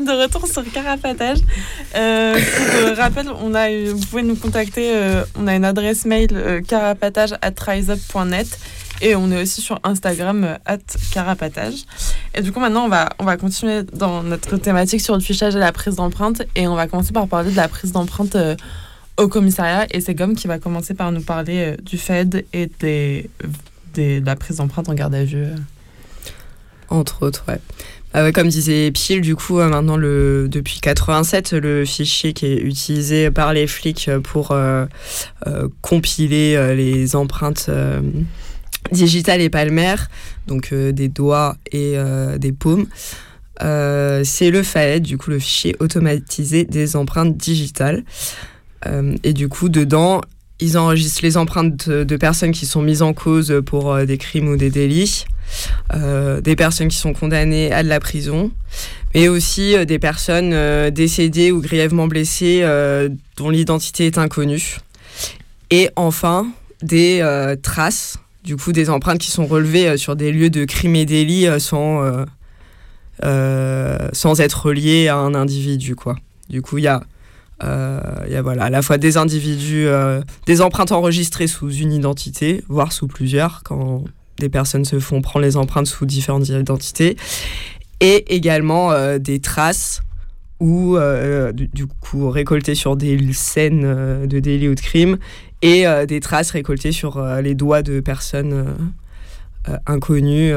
de retour sur Carapatage. Euh, euh, rappel, on a, vous pouvez nous contacter, euh, on a une adresse mail euh, et on est aussi sur Instagram euh, at carapatage. Et du coup, maintenant, on va, on va continuer dans notre thématique sur le fichage et la prise d'empreinte et on va commencer par parler de la prise d'empreinte au commissariat et c'est Gomme qui va commencer par nous parler du FED et des, des- de la prise d'empreinte en garde à vue. Entre autres, ouais. Ah comme disait Pile, du coup, euh, maintenant, le, depuis 87, le fichier qui est utilisé par les flics pour euh, euh, compiler les empreintes digitales et palmaires, donc des doigts et des paumes, c'est le FAED, du coup, le fichier automatisé des empreintes digitales. Et du coup, dedans, ils enregistrent les empreintes de, personnes qui sont mises en cause pour euh, des crimes ou des délits, euh, des personnes qui sont condamnées à de la prison, mais aussi euh, des personnes décédées ou grièvement blessées dont l'identité est inconnue. Et enfin, des traces, du coup des empreintes qui sont relevées sur des lieux de crimes et délits sans, sans être reliées à un individu. Quoi. Du coup, il y a il y a voilà, à la fois des individus, euh, des empreintes enregistrées sous une identité, voire sous plusieurs, quand des personnes se font prendre les empreintes sous différentes identités, et également euh, des traces ou euh, du, coup récoltées sur des scènes de délit ou de crime, et des traces récoltées sur les doigts de personnes inconnues,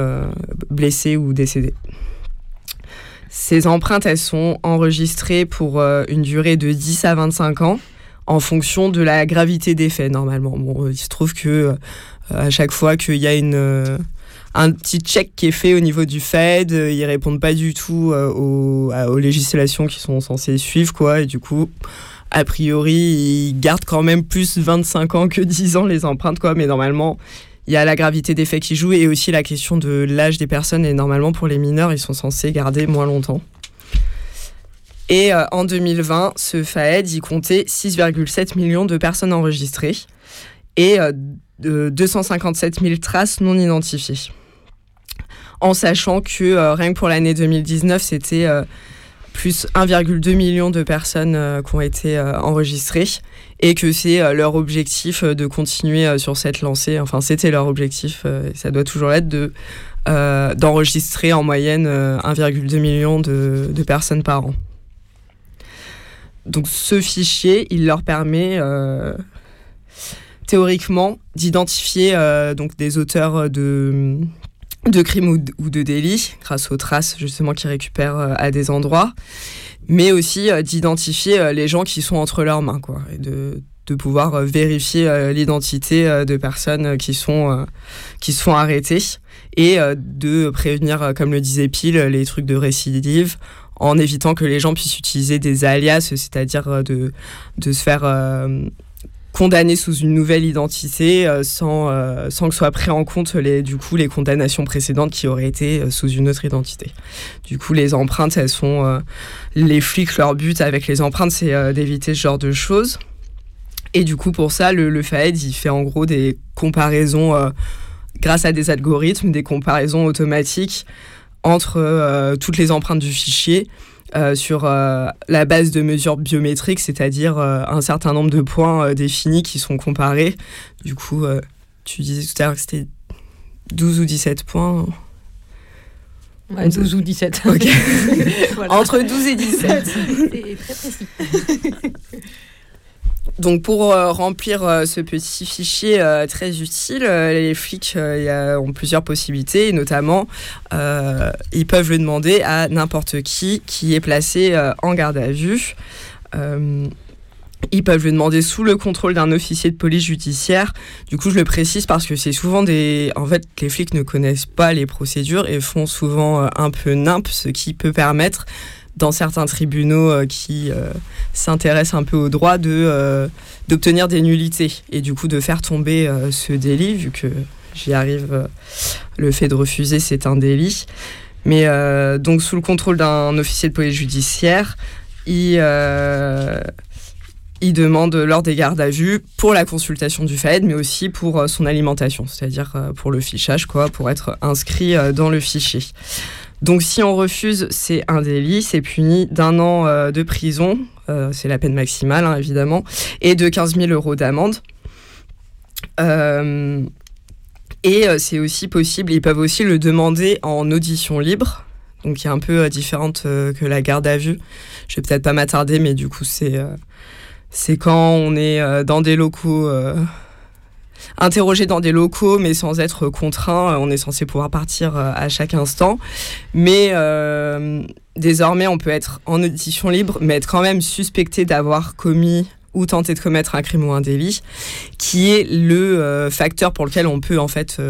blessées ou décédées. Ces empreintes, elles sont enregistrées pour euh, une durée de 10 à 25 ans en fonction de la gravité des faits, normalement. Bon, euh, il se trouve que euh, à chaque fois qu'il y a une, un petit check qui est fait au niveau du Fed, euh, ils répondent pas du tout aux législations qui sont censées suivre, quoi. Et du coup, a priori, ils gardent quand même plus 25 ans que 10 ans les empreintes, quoi. Mais normalement, il y a la gravité des faits qui joue et aussi la question de l'âge des personnes. Et normalement, pour les mineurs, ils sont censés garder moins longtemps. Et euh, en 2020, ce FAED, il comptait 6,7 millions de personnes enregistrées et euh, de 257 000 traces non identifiées. En sachant que euh, rien que pour l'année 2019, c'était euh, plus 1,2 million de personnes euh, qui ont été euh, enregistrées et que c'est euh, leur objectif euh, de continuer euh, sur cette lancée. Enfin, c'était leur objectif, et ça doit toujours l'être, de, d'enregistrer en moyenne euh, 1,2 million de, de personnes par an. Donc ce fichier, il leur permet théoriquement d'identifier donc des auteurs de, de crimes ou de, ou de délits grâce aux traces justement qu'ils récupèrent à des endroits, mais aussi euh, d'identifier euh, les gens qui sont entre leurs mains quoi, et de, de pouvoir euh, vérifier l'identité de personnes qui sont, qui sont arrêtées et de prévenir, comme le disait Pile, les trucs de récidive en évitant que les gens puissent utiliser des alias, c'est-à-dire de, de se faire condamnés sous une nouvelle identité sans, sans que soient pris en compte les, du coup, les condamnations précédentes qui auraient été sous une autre identité. Du coup, les empreintes, elles sont. les flics, leur but avec les empreintes, c'est d'éviter ce genre de choses. Et du coup, pour ça, le, le FAED, il fait en gros des comparaisons grâce à des algorithmes, des comparaisons automatiques entre euh, toutes les empreintes du fichier euh, sur euh, la base de mesures biométriques, c'est-à-dire un certain nombre de points définis qui sont comparés. Du coup, tu disais tout à l'heure que c'était 12 ou 17 points. 12 ou 17. Entre 12 et 17. C'est très précis. Donc pour euh, remplir euh, ce petit fichier euh, très utile, les flics ont plusieurs possibilités, notamment ils peuvent le demander à n'importe qui qui est placé en garde à vue. ils peuvent le demander sous le contrôle d'un officier de police judiciaire. Du coup, je le précise parce que c'est souvent des. En fait, les flics ne connaissent pas les procédures et font souvent un peu nimp, ce qui peut permettre dans certains tribunaux euh, qui euh, s'intéressent un peu au droit de euh, d'obtenir des nullités et du coup de faire tomber ce délit vu que j'y arrive le fait de refuser c'est un délit mais donc sous le contrôle d'un officier de police judiciaire il il demande lors des gardes à vue pour la consultation du FAED, mais aussi pour son alimentation, c'est-à-dire pour le fichage, quoi, pour être inscrit dans le fichier. Donc si on refuse, c'est un délit, c'est puni d'un an euh, de prison, euh, c'est la peine maximale hein, évidemment, et de 15 000 euros d'amende. Euh, et c'est aussi possible, ils peuvent aussi le demander en audition libre, donc qui est un peu différente que la garde à vue. Je vais peut-être pas m'attarder, mais du coup c'est c'est quand on est dans des locaux interroger dans des locaux, mais sans être contraint. Euh, on est censé pouvoir partir euh, à chaque instant. Mais euh, désormais, on peut être en audition libre, mais être quand même suspecté d'avoir commis ou tenté de commettre un crime ou un délit, qui est le facteur pour lequel on peut en fait,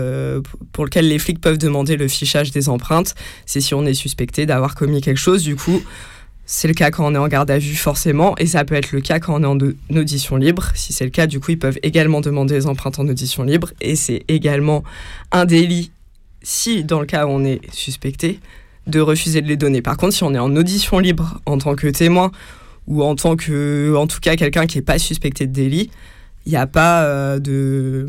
pour lequel les flics peuvent demander le fichage des empreintes. C'est si on est suspecté d'avoir commis quelque chose. Du coup, c'est le cas quand on est en garde à vue forcément, et ça peut être le cas quand on est en, audition libre. Si c'est le cas, du coup, ils peuvent également demander les empreintes en audition libre, et c'est également un délit si, dans le cas où on est suspecté, de refuser de les donner. Par contre, si on est en audition libre en tant que témoin, ou en tant que, en tout cas, quelqu'un qui n'est pas suspecté de délit, il n'y a pas euh, de...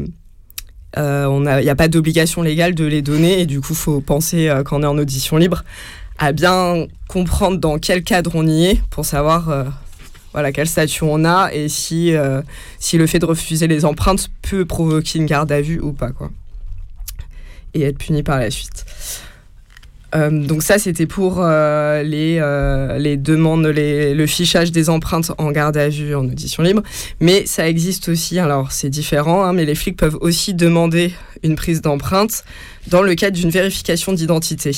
Euh, il a pas d'obligation légale de les donner et du coup, faut penser euh, quand on est en audition libre à bien comprendre dans quel cadre on y est pour savoir euh, voilà, quel statut on a et si, euh, si le fait de refuser les empreintes peut provoquer une garde à vue ou pas. Quoi. Et être puni par la suite. Euh, donc ça, c'était pour les, les demandes, les, le fichage des empreintes en garde à vue, en audition libre. Mais ça existe aussi, alors c'est différent, hein, mais les flics peuvent aussi demander une prise d'empreinte dans le cadre d'une vérification d'identité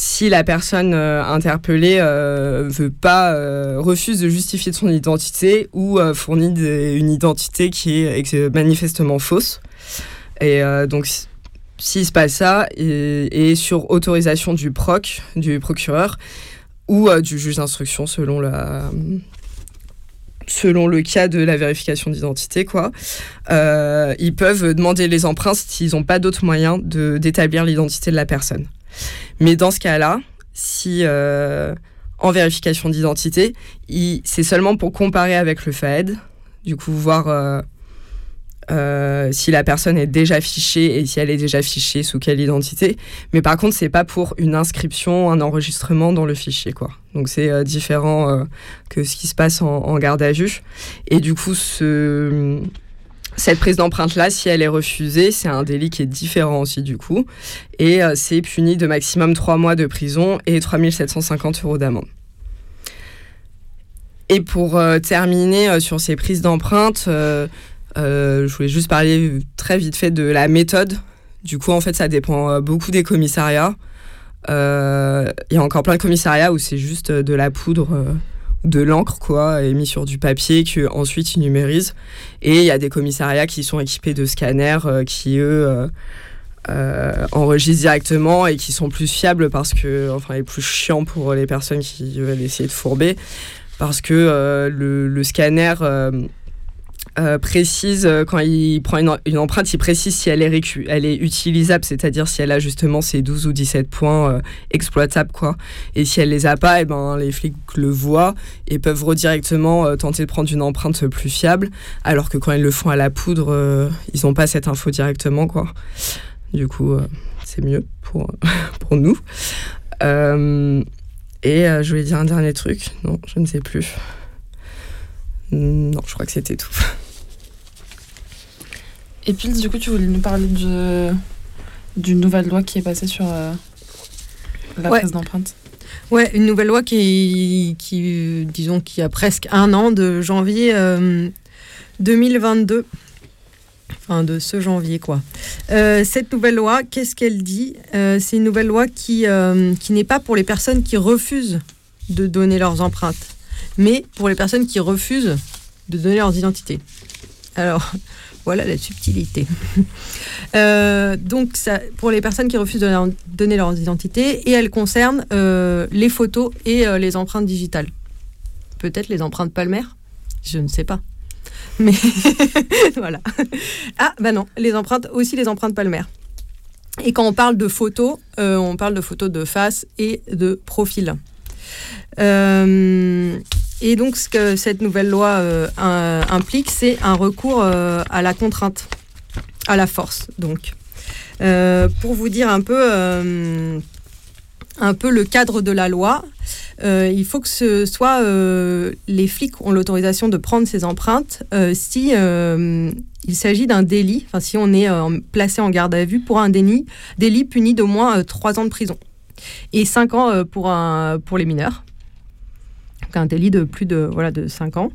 si la personne euh, interpellée euh, veut pas euh, refuse de justifier son identité ou fournit une identité qui est manifestement fausse. Et donc s'il se passe ça et, sur autorisation du proc, du procureur ou du juge d'instruction selon la selon le cas de la vérification d'identité, quoi, ils peuvent demander les empreintes s'ils n'ont pas d'autre moyen d'établir l'identité de la personne. Mais dans ce cas-là, si euh, en vérification d'identité, c'est seulement pour comparer avec le FAED, du coup voir euh, euh, si la personne est déjà fichée et si elle est déjà fichée sous quelle identité. Mais par contre, c'est pas pour une inscription, un enregistrement dans le fichier, quoi. Donc c'est différent que ce qui se passe en, en, garde à vue. Et du coup, ce cette prise d'empreinte-là, si elle est refusée, c'est un délit qui est différent aussi du coup. Et euh, c'est puni de maximum 3 mois de prison et 3750 euros d'amende. Et pour euh, terminer euh, sur ces prises d'empreinte, je voulais juste parler très vite fait de la méthode. Du coup, en fait, ça dépend beaucoup des commissariats. Il y a encore plein de commissariats où c'est juste de la poudre de l'encre quoi mis sur du papier que ensuite ils numérisent. Et il y a des commissariats qui sont équipés de scanners euh, qui eux euh, euh, enregistrent directement et qui sont plus fiables parce que enfin est plus chiant pour les personnes qui veulent essayer de fourber. Parce que le, le, scanner euh, précise, euh, quand il prend une, empreinte, il précise si elle est, elle est utilisable, c'est-à-dire si elle a justement ses 12 ou 17 points euh, exploitables. Quoi. Et si elle les a pas, et eh ben, les flics le voient et peuvent redirectement tenter de prendre une empreinte plus fiable, alors que quand ils le font à la poudre, ils n'ont pas cette info directement. Quoi. Du coup, c'est mieux pour, pour nous. et je voulais dire un dernier truc. Non, je ne sais plus. Non, je crois que c'était tout. Et puis, du coup, tu voulais nous parler de, d'une nouvelle loi qui est passée sur euh, la prise d'empreinte. Ouais, une nouvelle loi qui, qui, disons, qui a presque un an, de janvier 2022. Euh, enfin, de ce janvier, quoi. Euh, cette nouvelle loi, qu'est-ce qu'elle dit? C'est une nouvelle loi qui, qui n'est pas pour les personnes qui refusent de donner leurs empreintes mais pour les personnes qui refusent de donner leurs identités. Alors, voilà la subtilité. Euh, donc, ça, pour les personnes qui refusent de donner leurs identités, et elle concerne euh, les photos et euh, les empreintes digitales. Peut-être les empreintes palmaires Je ne sais pas. Mais voilà. Ah, bah non, les empreintes, aussi les empreintes palmaires. Et quand on parle de photos, on parle de photos de face et de profil. Et donc, ce que cette nouvelle loi euh, implique, c'est un recours euh, à la contrainte, à la force. Donc, euh, pour vous dire un peu, un peu le cadre de la loi, il faut que ce soit les flics ont l'autorisation de prendre ces empreintes si il s'agit d'un délit, enfin si on est placé en garde à vue pour un délit, délit puni d'au moins trois ans de prison et cinq ans pour, pour les mineurs un délit de plus de, voilà, de 5 ans.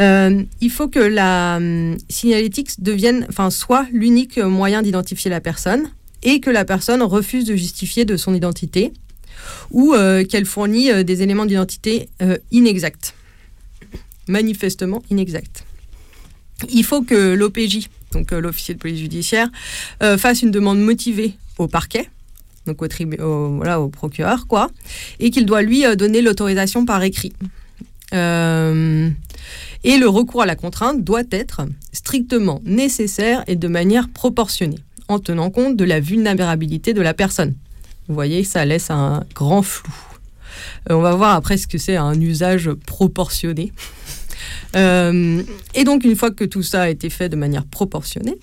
Euh, il faut que la hum, signalétique devienne, enfin, soit l'unique moyen d'identifier la personne et que la personne refuse de justifier de son identité ou euh, qu'elle fournit euh, des éléments d'identité inexacts, manifestement inexacts. Il faut que l'OPJ, donc l'officier de police judiciaire, fasse une demande motivée au parquet donc au, procureur, quoi, et qu'il doit lui euh, donner l'autorisation par écrit. Euh, et le recours à la contrainte doit être strictement nécessaire et de manière proportionnée, en tenant compte de la vulnérabilité de la personne. Vous voyez, ça laisse un grand flou. Euh, on va voir après ce que c'est un usage proportionné. et donc, une fois que tout ça a été fait de manière proportionnée,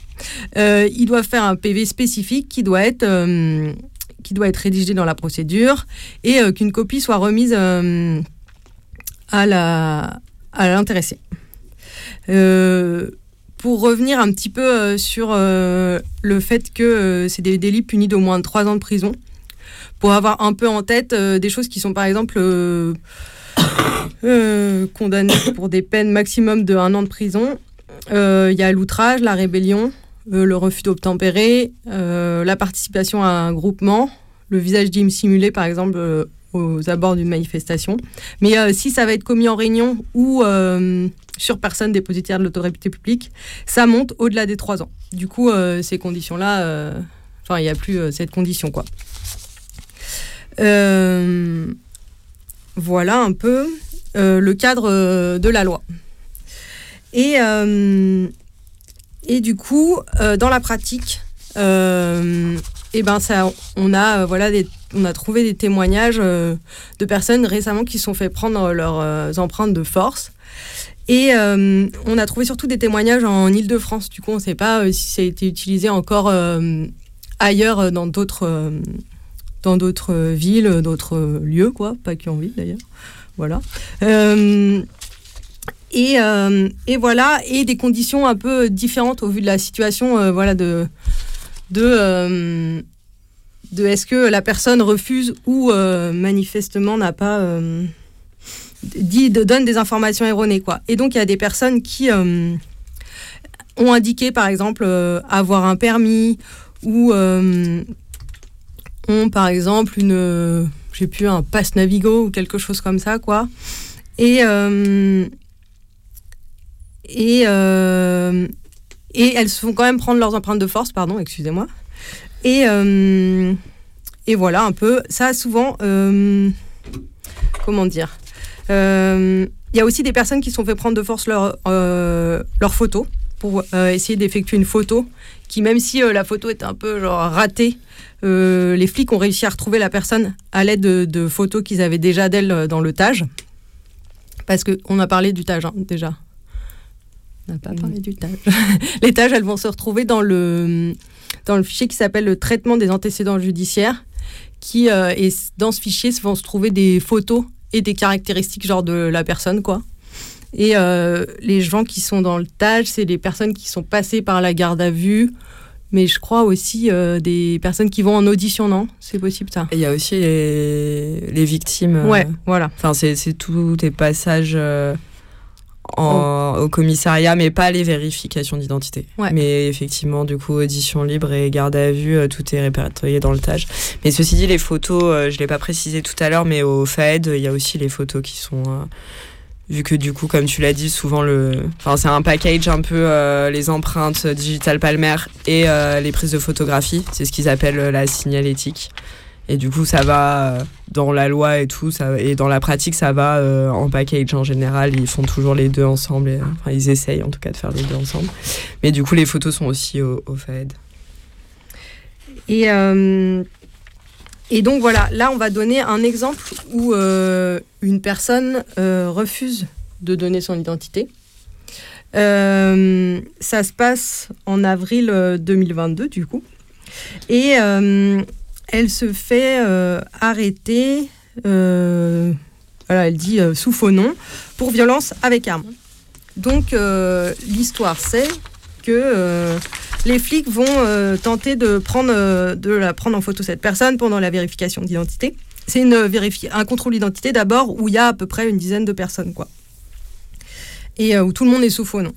il doit faire un PV spécifique qui doit être qui doit être rédigé dans la procédure et euh, qu'une copie soit remise euh, à l'intéressé. Euh, pour revenir un petit peu sur le fait que c'est des délits punis d'au moins trois ans de prison, pour avoir un peu en tête des choses qui sont par exemple condamnées pour des peines maximum de un an de prison. Il y a l'outrage, la rébellion, le refus d'obtempérer, euh, la participation à un groupement, le visage simulé par exemple euh, aux abords d'une manifestation. Mais si ça va être commis en réunion ou sur personne dépositaire de l'autorité publique, ça monte au-delà des trois ans. Du coup, ces conditions-là, enfin, il n'y a plus cette condition, quoi. voilà un peu le cadre de la loi. Et et du coup, euh, dans la pratique, euh, eh ben ça, on a euh, voilà on a trouvé des témoignages de personnes récemment qui se sont fait prendre leurs empreintes de force. Et on a trouvé surtout des témoignages en Ile-de-France. Du coup, on ne sait pas si ça a été utilisé encore ailleurs dans d'autres dans d'autres villes, d'autres lieux, quoi, pas qu'en ville d'ailleurs. Voilà. Euh, et, voilà, et des conditions un peu différentes au vu de la situation, euh, voilà, de, euh, de est-ce que la personne refuse ou manifestement n'a pas dit, donne des informations erronées, quoi. Et donc il y a des personnes qui ont indiqué, par exemple, avoir un permis ou ont, par exemple, une, j'ai plus un passe Navigo ou quelque chose comme ça, quoi. Et et, euh, et elles se font quand même prendre leurs empreintes de force, pardon, excusez-moi. Et, euh, et voilà un peu. Ça, souvent, euh, comment dire il y a aussi des personnes qui se sont fait prendre de force leur, euh, leur photo pour essayer d'effectuer une photo qui, même si la photo est un peu genre ratée, les flics ont réussi à retrouver la personne à l'aide de, photos qu'ils avaient déjà d'elle dans le TAG. Parce qu'on a parlé du TAG hein, déjà. On n'a pas parlé du TAG. les TAG, elles vont se retrouver dans le, dans le fichier qui s'appelle le traitement des antécédents judiciaires. Qui, euh, et dans ce fichier vont se trouver des photos et des caractéristiques genre de la personne, quoi. Et euh, les gens qui sont dans le TAG, c'est les personnes qui sont passées par la garde à vue, mais je crois aussi euh, des personnes qui vont en audition, non? C'est possible ça? Il y a aussi les, les victimes. euh, Ouais, voilà. Enfin, c'est tous tes passages en- au commissariat, mais pas les vérifications d'identité. Ouais. Mais effectivement, du coup, audition libre et garde à vue, euh, tout est répertorié dans le TAG. Mais ceci dit, les photos, euh, je ne l'ai pas précisé tout à l'heure, mais au FAED, il y a aussi les photos qui sont. euh, vu que du coup, comme tu l'as dit, souvent le. Enfin, c'est un package un peu euh, les empreintes digitales palmaires et euh, les prises de photographie. C'est ce qu'ils appellent la signalétique. Et du coup, ça va euh, dans la loi et tout, ça, et dans la pratique, ça va euh, en package en général. Ils font toujours les deux ensemble. ils essayent en tout cas de faire les deux ensemble. Mais du coup, les photos sont aussi au, au FAED. Et, euh, et donc voilà, là on va donner un exemple où euh, une personne refuse de donner son identité. Ça se passe en avril euh, 2022 du coup. Et elle se fait euh, arrêter, euh, voilà, elle dit euh, sous faux nom, pour violence avec arme. Donc l'histoire c'est que les flics vont tenter de, prendre, de la prendre en photo cette personne pendant la vérification d'identité. C'est une un contrôle d'identité d'abord où il y a à peu près une dizaine de personnes. Quoi. Et où tout le monde est sous faux nom.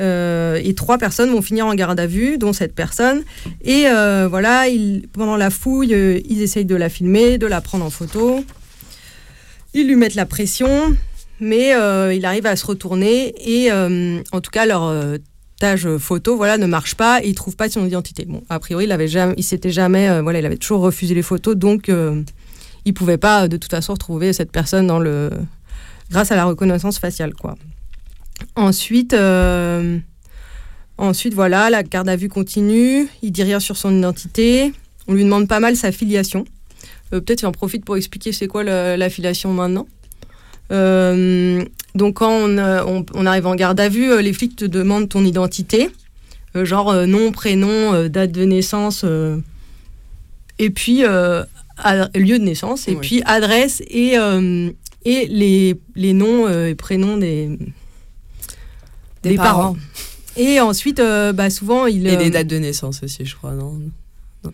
Euh, et trois personnes vont finir en garde à vue, dont cette personne. Et euh, voilà, ils- pendant la fouille, euh, ils essayent de la filmer, de la prendre en photo. Ils lui mettent la pression, mais il arrive à se retourner. Et en tout cas, leur tâche photo voilà, ne marche pas et il trouve pas son identité. Bon, a priori, il avait jamais, il s'était jamais, voilà, il avait toujours refusé les photos, donc euh, il pouvait pas de toute façon retrouver cette personne dans le, grâce à la reconnaissance faciale, quoi. Ensuite, euh, ensuite voilà, la garde à vue continue. Il dit rien sur son identité. On lui demande pas mal sa filiation. Euh, Peut-être il en profite pour expliquer c'est quoi la, la filiation maintenant. Euh, donc quand on, on- on arrive en garde à vue, les flics te demandent ton identité, genre nom, prénom, date de naissance, et puis lieu de naissance, et Oui. puis adresse et, et les, les noms et prénoms des, Des parents. Et ensuite, euh, bah, souvent, il... Et euh, les dates de naissance aussi, je crois, non?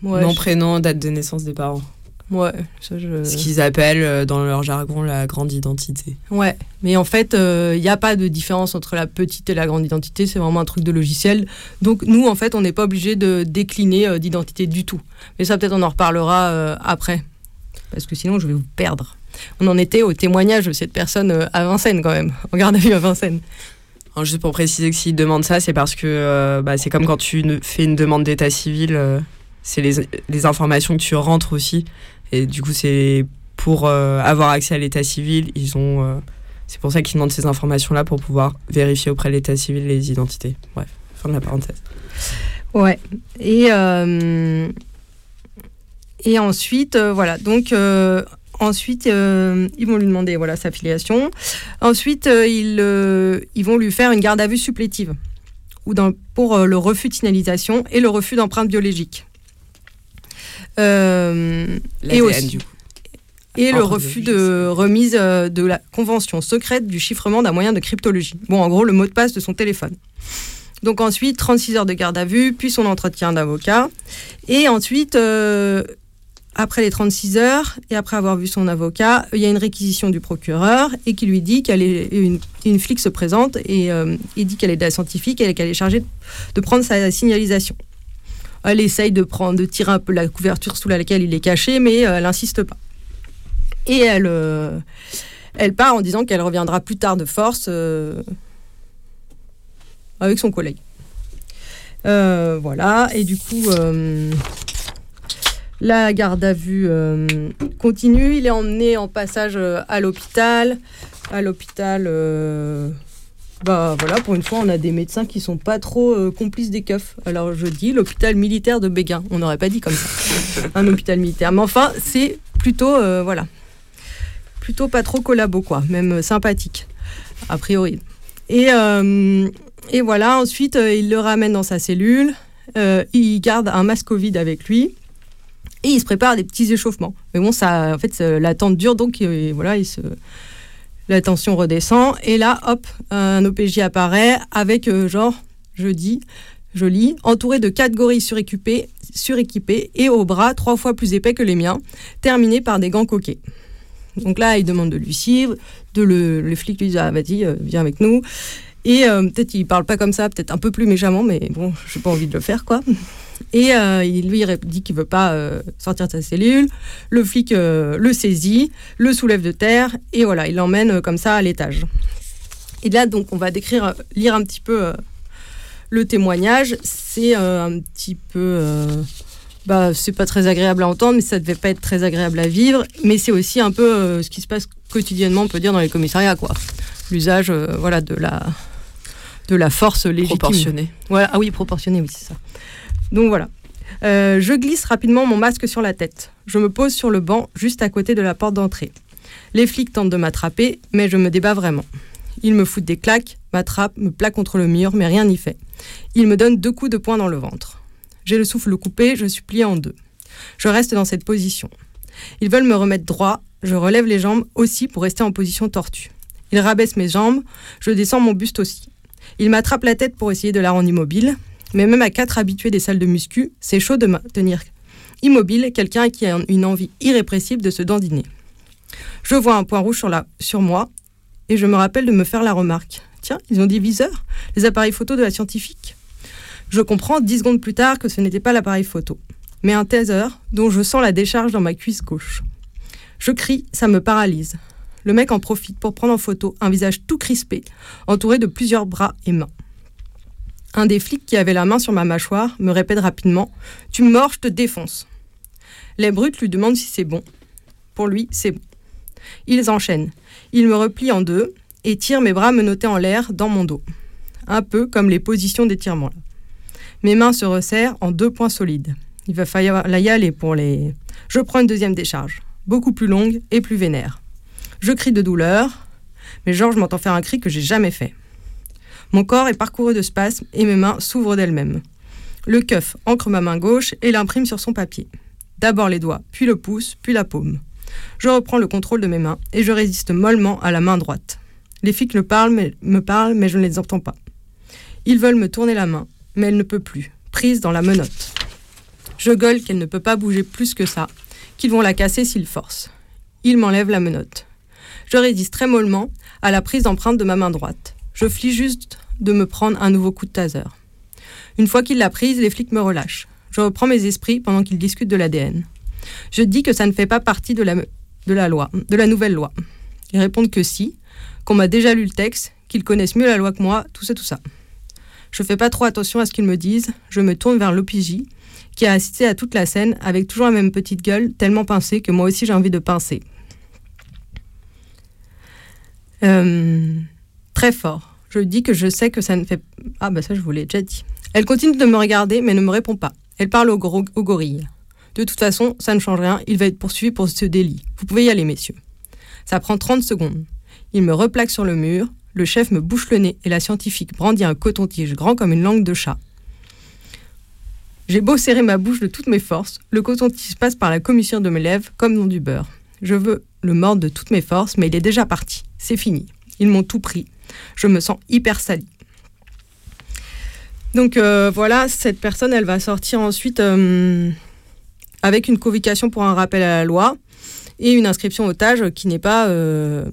Ouais, Nom, je- prénom, date de naissance des parents. Ouais, ça, je... Ce qu'ils appellent euh, dans leur jargon la grande identité. Ouais, mais en fait, il n'y a pas de différence entre la petite et la grande identité, c'est vraiment un truc de logiciel. Donc nous, en fait, on n'est pas obligé de décliner euh, d'identité du tout. Mais ça, peut-être, on en reparlera euh, après, parce que sinon, je vais vous perdre. On en était au témoignage de cette personne euh, à Vincennes, quand même, en garde à vue à Vincennes. Alors, juste pour préciser que s'ils demandent ça, c'est parce que euh, bah, c'est comme quand tu fais une demande d'état civil, euh, c'est les, informations que tu rentres aussi. Et du coup, c'est pour euh, avoir accès à l'état civil, ils ont. c'est pour ça qu'ils demandent ces informations-là pour pouvoir vérifier auprès de l'état civil les identités. Bref, fin de la parenthèse. Ouais. Et, et ensuite, voilà. Donc, ensuite, euh, ils vont lui demander voilà, sa filiation. Ensuite, euh, ils, euh, ils vont lui faire une garde à vue supplétive ou dans, pour le refus de signalisation et le refus d'empreinte biologique. Et aussi, du coup. et le refus de remise de la convention secrète du chiffrement d'un moyen de cryptologie. Bon, en gros, le mot de passe de son téléphone. Donc ensuite, 36 heures de garde à vue, puis son entretien d'avocat. Et ensuite, euh, après les 36 heures, et après avoir vu son avocat, il y a une réquisition du procureur et qui lui dit qu'elle est une, une flic se présente et euh, il dit qu'elle est de la scientifique et qu'elle est chargée de, prendre sa signalisation. Elle essaye de, prendre, de tirer un peu la couverture sous laquelle il est caché, mais euh, elle n'insiste pas. Et elle, euh, elle part en disant qu'elle reviendra plus tard de force avec son collègue. Voilà, et du coup, la garde à vue euh, continue. Il est emmené en passage euh, à l'hôpital. à l'hôpital. bah voilà, pour une fois, on a des médecins qui sont pas trop complices des keufs. Alors je dis l'hôpital militaire de Béguin. On n'aurait pas dit comme ça, un hôpital militaire. Mais enfin, c'est plutôt voilà, plutôt pas trop collabo quoi, même sympathique a priori. Et et voilà, ensuite il le ramène dans sa cellule. il garde un masque Covid avec lui et il se prépare des petits échauffements. Mais bon, ça, en fait, la tente dure, donc euh, voilà, il se, la tension redescend. Et là, hop, un OPJ apparaît avec, euh, genre, je dis, je lis, entouré de quatre gorilles suréquipés, suréquipés et aux bras trois fois plus épais que les miens, terminés par des gants coquets. Donc là, il demande de lui suivre, de le, flic lui dit, ah, vas-y, euh, viens avec nous. Et peut-être il parle pas comme ça, peut-être un peu plus méchamment, mais bon, j'ai pas envie de le faire, quoi. Et euh, il lui dit qu'il veut pas euh, sortir de sa cellule. Le flic euh, le saisit, le soulève de terre et voilà, il l'emmène comme ça à l'étage. Et là, donc, on va décrire, lire un petit peu le témoignage. C'est un petit peu, bah, c'est pas très agréable à entendre, mais ça devait pas être très agréable à vivre. Mais c'est aussi un peu ce qui se passe quotidiennement, on peut dire, dans les commissariats, quoi. L'usage, voilà, de la de la force légitime. Proportionnée. Voilà. Ah oui, proportionnée, oui, c'est ça. Donc voilà. Euh, je glisse rapidement mon masque sur la tête. Je me pose sur le banc juste à côté de la porte d'entrée. Les flics tentent de m'attraper, mais je me débat vraiment. Ils me foutent des claques, m'attrapent, me plaquent contre le mur, mais rien n'y fait. Ils me donnent deux coups de poing dans le ventre. J'ai le souffle coupé, je suis plié en deux. Je reste dans cette position. Ils veulent me remettre droit, je relève les jambes aussi pour rester en position tortue. Ils rabaissent mes jambes, je descends mon buste aussi. Ils m'attrapent la tête pour essayer de la rendre immobile, mais même à quatre habitués des salles de muscu, c'est chaud de maintenir immobile quelqu'un qui a une envie irrépressible de se dandiner. Je vois un point rouge sur, moi et je me rappelle de me faire la remarque. Tiens, ils ont dit viseur, les appareils photo de la scientifique. Je comprends dix secondes plus tard que ce n'était pas l'appareil photo, mais un taser dont je sens la décharge dans ma cuisse gauche. Je crie, ça me paralyse. Le mec en profite pour prendre en photo un visage tout crispé, entouré de plusieurs bras et mains. Un des flics qui avait la main sur ma mâchoire me répète rapidement Tu mords, je te défonce. Les brutes lui demandent si c'est bon. Pour lui, c'est bon. Ils enchaînent. Ils me replient en deux et tirent mes bras menottés en l'air dans mon dos. Un peu comme les positions d'étirement. Mes mains se resserrent en deux points solides. Il va falloir y aller pour les. Je prends une deuxième décharge, beaucoup plus longue et plus vénère. Je crie de douleur, mais Georges m'entend faire un cri que j'ai jamais fait. Mon corps est parcouru de spasmes et mes mains s'ouvrent d'elles-mêmes. Le keuf ancre ma main gauche et l'imprime sur son papier. D'abord les doigts, puis le pouce, puis la paume. Je reprends le contrôle de mes mains et je résiste mollement à la main droite. Les flics me parlent, mais, me parlent, mais je ne les entends pas. Ils veulent me tourner la main, mais elle ne peut plus, prise dans la menotte. Je gueule qu'elle ne peut pas bouger plus que ça, qu'ils vont la casser s'ils forcent. Ils m'enlèvent la menotte. Je résiste très mollement à la prise d'empreinte de ma main droite. Je flie juste de me prendre un nouveau coup de taser. Une fois qu'il l'a prise, les flics me relâchent. Je reprends mes esprits pendant qu'ils discutent de l'ADN. Je dis que ça ne fait pas partie de la, loi, de la nouvelle loi. Ils répondent que si, qu'on m'a déjà lu le texte, qu'ils connaissent mieux la loi que moi, tout ça, tout ça. Je fais pas trop attention à ce qu'ils me disent, je me tourne vers l'OPJ, qui a assisté à toute la scène avec toujours la même petite gueule, tellement pincée que moi aussi j'ai envie de pincer. Euh, très fort. Je lui dis que je sais que ça ne fait... Ah bah ça je vous l'ai déjà dit. Elle continue de me regarder mais ne me répond pas. Elle parle au, gorille. De toute façon, ça ne change rien, il va être poursuivi pour ce délit. Vous pouvez y aller, messieurs. Ça prend 30 secondes. Il me replaque sur le mur, le chef me bouche le nez et la scientifique brandit un coton-tige grand comme une langue de chat. J'ai beau serrer ma bouche de toutes mes forces, le coton-tige passe par la commission de mes lèvres comme dans du beurre. Je veux le mordre de toutes mes forces, mais il est déjà parti. C'est fini. Ils m'ont tout pris je me sens hyper salie. Donc euh, voilà, cette personne, elle va sortir ensuite euh, avec une convocation pour un rappel à la loi et une inscription au TAGE qui n'est pas euh,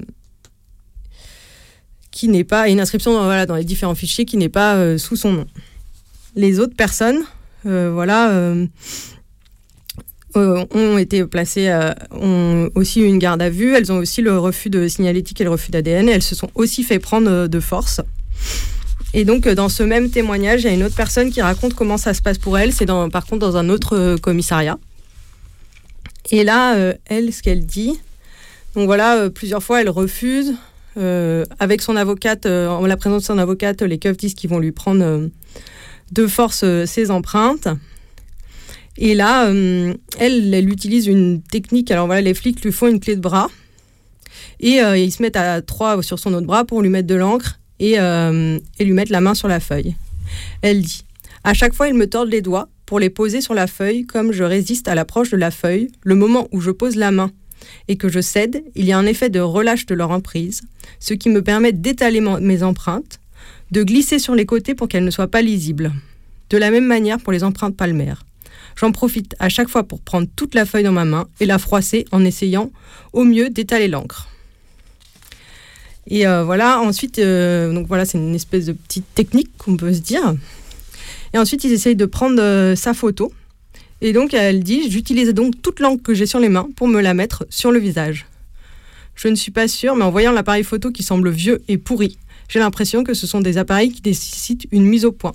qui n'est pas une inscription dans les différents fichiers qui n'est pas sous son nom. Les autres personnes, voilà, ont été placées, ont aussi eu une garde à vue. Elles ont aussi le refus de signalétique et le refus d'ADN. Elles se sont aussi fait prendre de force. Et donc, dans ce même témoignage, il y a une autre personne qui raconte comment ça se passe pour elle. C'est par contre dans un autre commissariat. Et là, elle, ce qu'elle dit, donc voilà, plusieurs fois, elle refuse. avec son avocate, en la présence de son avocate, les keufs disent qu'ils vont lui prendre de force ses empreintes. Et là, elle, elle utilise une technique. Alors voilà, les flics lui font une clé de bras. Et ils se mettent à trois sur son autre bras pour lui mettre de l'encre et, et lui mettre la main sur la feuille. Elle dit À chaque fois, ils me tordent les doigts pour les poser sur la feuille comme je résiste à l'approche de la feuille. Le moment où je pose la main et que je cède, il y a un effet de relâche de leur emprise, ce qui me permet d'étaler mes empreintes, de glisser sur les côtés pour qu'elles ne soient pas lisibles. De la même manière pour les empreintes palmaires. J'en profite à chaque fois pour prendre toute la feuille dans ma main et la froisser en essayant au mieux d'étaler l'encre. Et euh, voilà, ensuite, euh, donc voilà, c'est une espèce de petite technique qu'on peut se dire. Et ensuite, ils essayent de prendre euh, sa photo. Et donc, elle dit J'utilise donc toute l'encre que j'ai sur les mains pour me la mettre sur le visage. Je ne suis pas sûre, mais en voyant l'appareil photo qui semble vieux et pourri, j'ai l'impression que ce sont des appareils qui nécessitent une mise au point.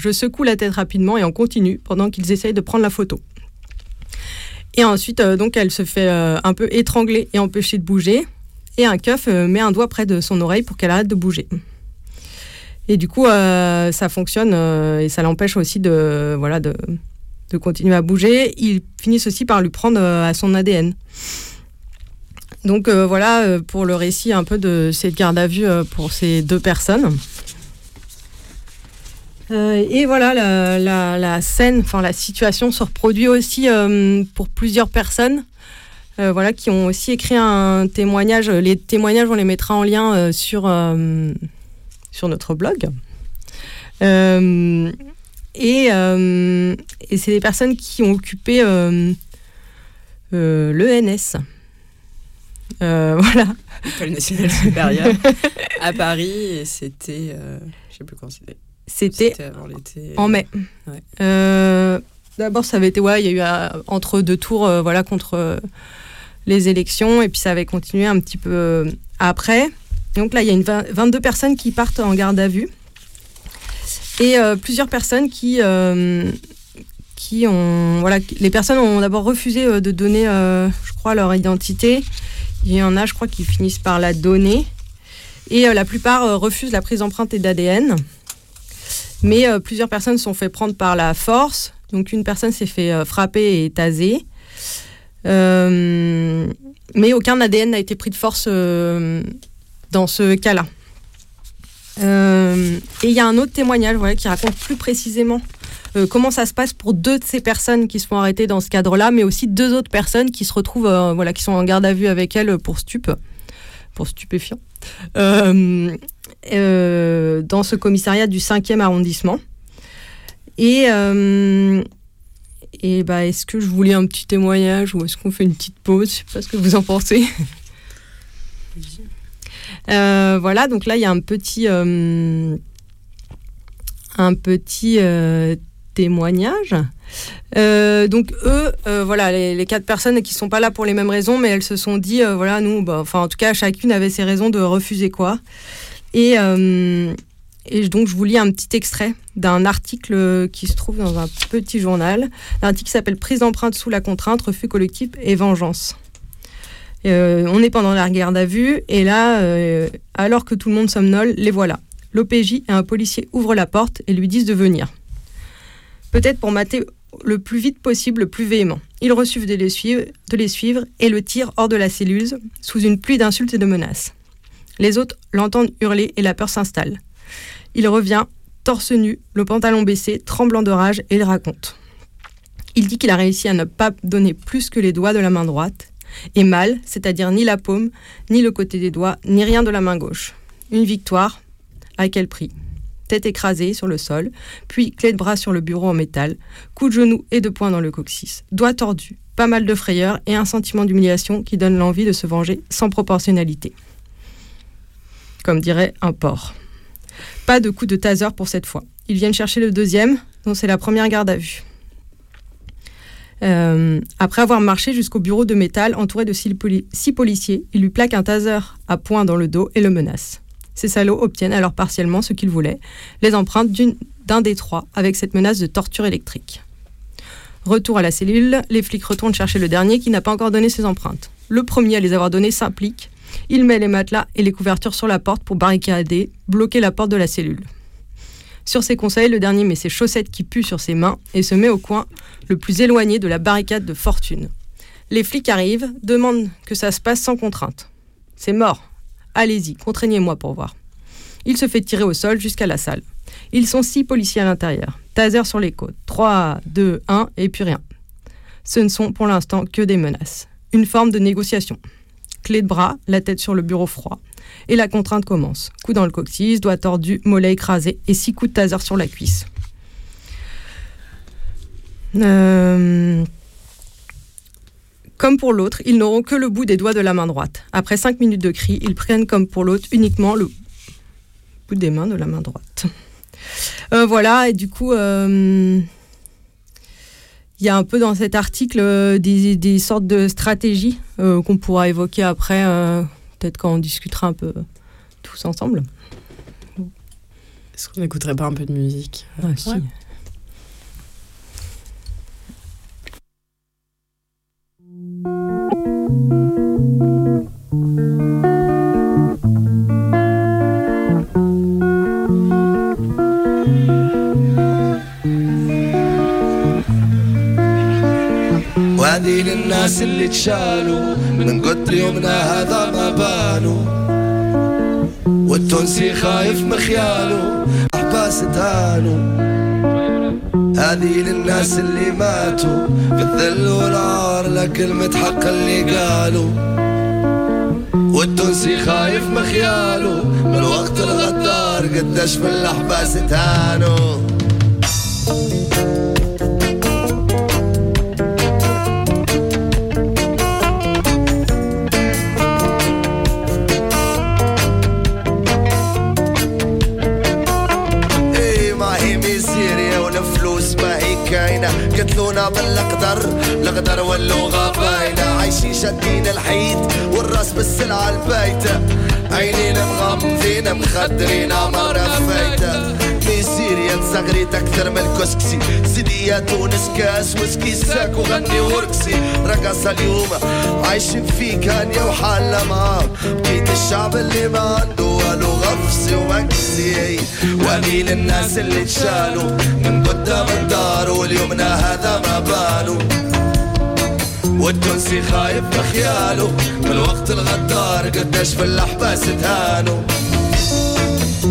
Je secoue la tête rapidement et on continue pendant qu'ils essayent de prendre la photo. Et ensuite, donc, elle se fait un peu étrangler et empêcher de bouger et un keuf euh, met un doigt près de son oreille pour qu'elle arrête de bouger. Et du coup, euh, ça fonctionne euh, et ça l'empêche aussi de, voilà, de, de, continuer à bouger. Ils finissent aussi par lui prendre à son ADN. Donc voilà pour le récit un peu de cette garde à vue pour ces deux personnes. Et voilà, la, scène, enfin la situation se reproduit aussi pour plusieurs personnes. Euh, voilà, qui ont aussi écrit un témoignage. Les témoignages, on les mettra en lien euh, sur, euh, sur notre blog. et, et c'est des personnes qui ont occupé l'ENS. voilà. École nationale supérieure à Paris et c'était, je sais plus quand c'était. C'était en mai. D'abord, ça avait été, ouais, il y a eu entre deux tours, voilà, contre les élections et puis ça avait continué un petit peu euh, après. Donc là, il y a une 22 personnes qui partent en garde à vue et euh, plusieurs personnes qui, euh, qui ont. Voilà, les personnes ont d'abord refusé de donner, je crois, leur identité. Il y en a, je crois, qui finissent par la donner. Et la plupart refusent la prise d'empreinte et d'ADN. Mais plusieurs personnes sont fait prendre par la force. Donc une personne s'est fait frapper et taser. Euh, mais aucun ADN n'a été pris de force euh, dans ce cas-là. Euh, et il y a un autre témoignage voilà, qui raconte plus précisément comment ça se passe pour deux de ces personnes qui se font arrêter dans ce cadre-là, mais aussi deux autres personnes qui se retrouvent, voilà, qui sont en garde à vue avec elle pour stup, pour stupéfiant, dans ce commissariat du 5e arrondissement. Et et bah, est-ce que je voulais un petit témoignage ou est-ce qu'on fait une petite pause? Je sais pas ce que vous en pensez. Euh, voilà, donc là, il y a un petit, euh, un petit euh, témoignage. donc eux, voilà, les, quatre personnes qui sont pas là pour les mêmes raisons, mais elles se sont dit, voilà, nous, bah, enfin, en tout cas, chacune avait ses raisons de refuser quoi. Et donc, je vous lis un petit extrait d'un article qui se trouve dans un petit journal. L'article s'appelle Prise d'empreinte sous la contrainte, refus collectif et vengeance. Euh, on est pendant la garde à vue, et là, euh, alors que tout le monde somnole, les voilà. L'OPJ et un policier ouvrent la porte et lui disent de venir. Peut-être pour mater le plus vite possible, le plus véhément. Ils refusent de les suivre, de les suivre et le tirent hors de la cellule sous une pluie d'insultes et de menaces. Les autres l'entendent hurler et la peur s'installe. Il revient, torse nu, le pantalon baissé, tremblant de rage, et il raconte. Il dit qu'il a réussi à ne pas donner plus que les doigts de la main droite, et mal, c'est-à-dire ni la paume, ni le côté des doigts, ni rien de la main gauche. Une victoire, à quel prix? Tête écrasée sur le sol, puis clé de bras sur le bureau en métal, coup de genou et de poing dans le coccyx, doigts tordus, pas mal de frayeur et un sentiment d'humiliation qui donne l'envie de se venger sans proportionnalité. Comme dirait un porc. Pas de coup de taser pour cette fois. Ils viennent chercher le deuxième, dont c'est la première garde à vue. Euh, après avoir marché jusqu'au bureau de métal entouré de six, policiers, ils lui plaquent un taser à poing dans le dos et le menacent. Ces salauds obtiennent alors partiellement ce qu'ils voulaient, les empreintes d'un des trois, avec cette menace de torture électrique. Retour à la cellule, les flics retournent chercher le dernier qui n'a pas encore donné ses empreintes. Le premier à les avoir données s'implique Il met les matelas et les couvertures sur la porte pour barricader, bloquer la porte de la cellule. Sur ses conseils, le dernier met ses chaussettes qui puent sur ses mains et se met au coin le plus éloigné de la barricade de fortune. Les flics arrivent, demandent que ça se passe sans contrainte. C'est mort. Allez-y, contraignez-moi pour voir. Il se fait tirer au sol jusqu'à la salle. Ils sont six policiers à l'intérieur. Taser sur les côtes. 3, 2, 1 et puis rien. Ce ne sont pour l'instant que des menaces. Une forme de négociation. Clé de bras, la tête sur le bureau froid. Et la contrainte commence. Coup dans le coccyx, doigt tordu, mollet écrasé et six coups de taser sur la cuisse. Euh, comme pour l'autre, ils n'auront que le bout des doigts de la main droite. Après 5 minutes de cri, ils prennent comme pour l'autre uniquement le bout des mains de la main droite. Euh, voilà, et du coup, euh, il y a un peu dans cet article euh, des, sortes de stratégies qu'on pourra évoquer après, peut-être quand on discutera un peu tous ensemble. Est-ce qu'on n'écouterait pas un peu de musique? Ah, اللي تشالوا من قدر يومنا هذا ما بانوا والتونسي خايف مخياله احباس تهانوا هذه للناس اللي ماتوا في الذل والعار لكلمة حق اللي قالوا. والتونسي خايف مخياله من الوقت الغدار قداش من الاحباس تهانوا قتلونا بالقدر القدر واللغة باينة. عايشين شادين الحيط والرأس بالسلعة البايتة. عينين مغمضين مخدرين عمرنا فايتة ميزيريا تزغريت أكثر من الكسكسي. سيدية تونس كاس وسكي ساك وغني ورقصي. رقص اليوم عايشين في كانيا وحالة معاه بقيت الشعب اللي ما عنده والو غفصي ومكسي واني للناس اللي تشالوا من قدام الدار واليومنا هذا ما بانوا والتونسي خايف بخياله من وقت الغدار قداش في الاحباس تهانوا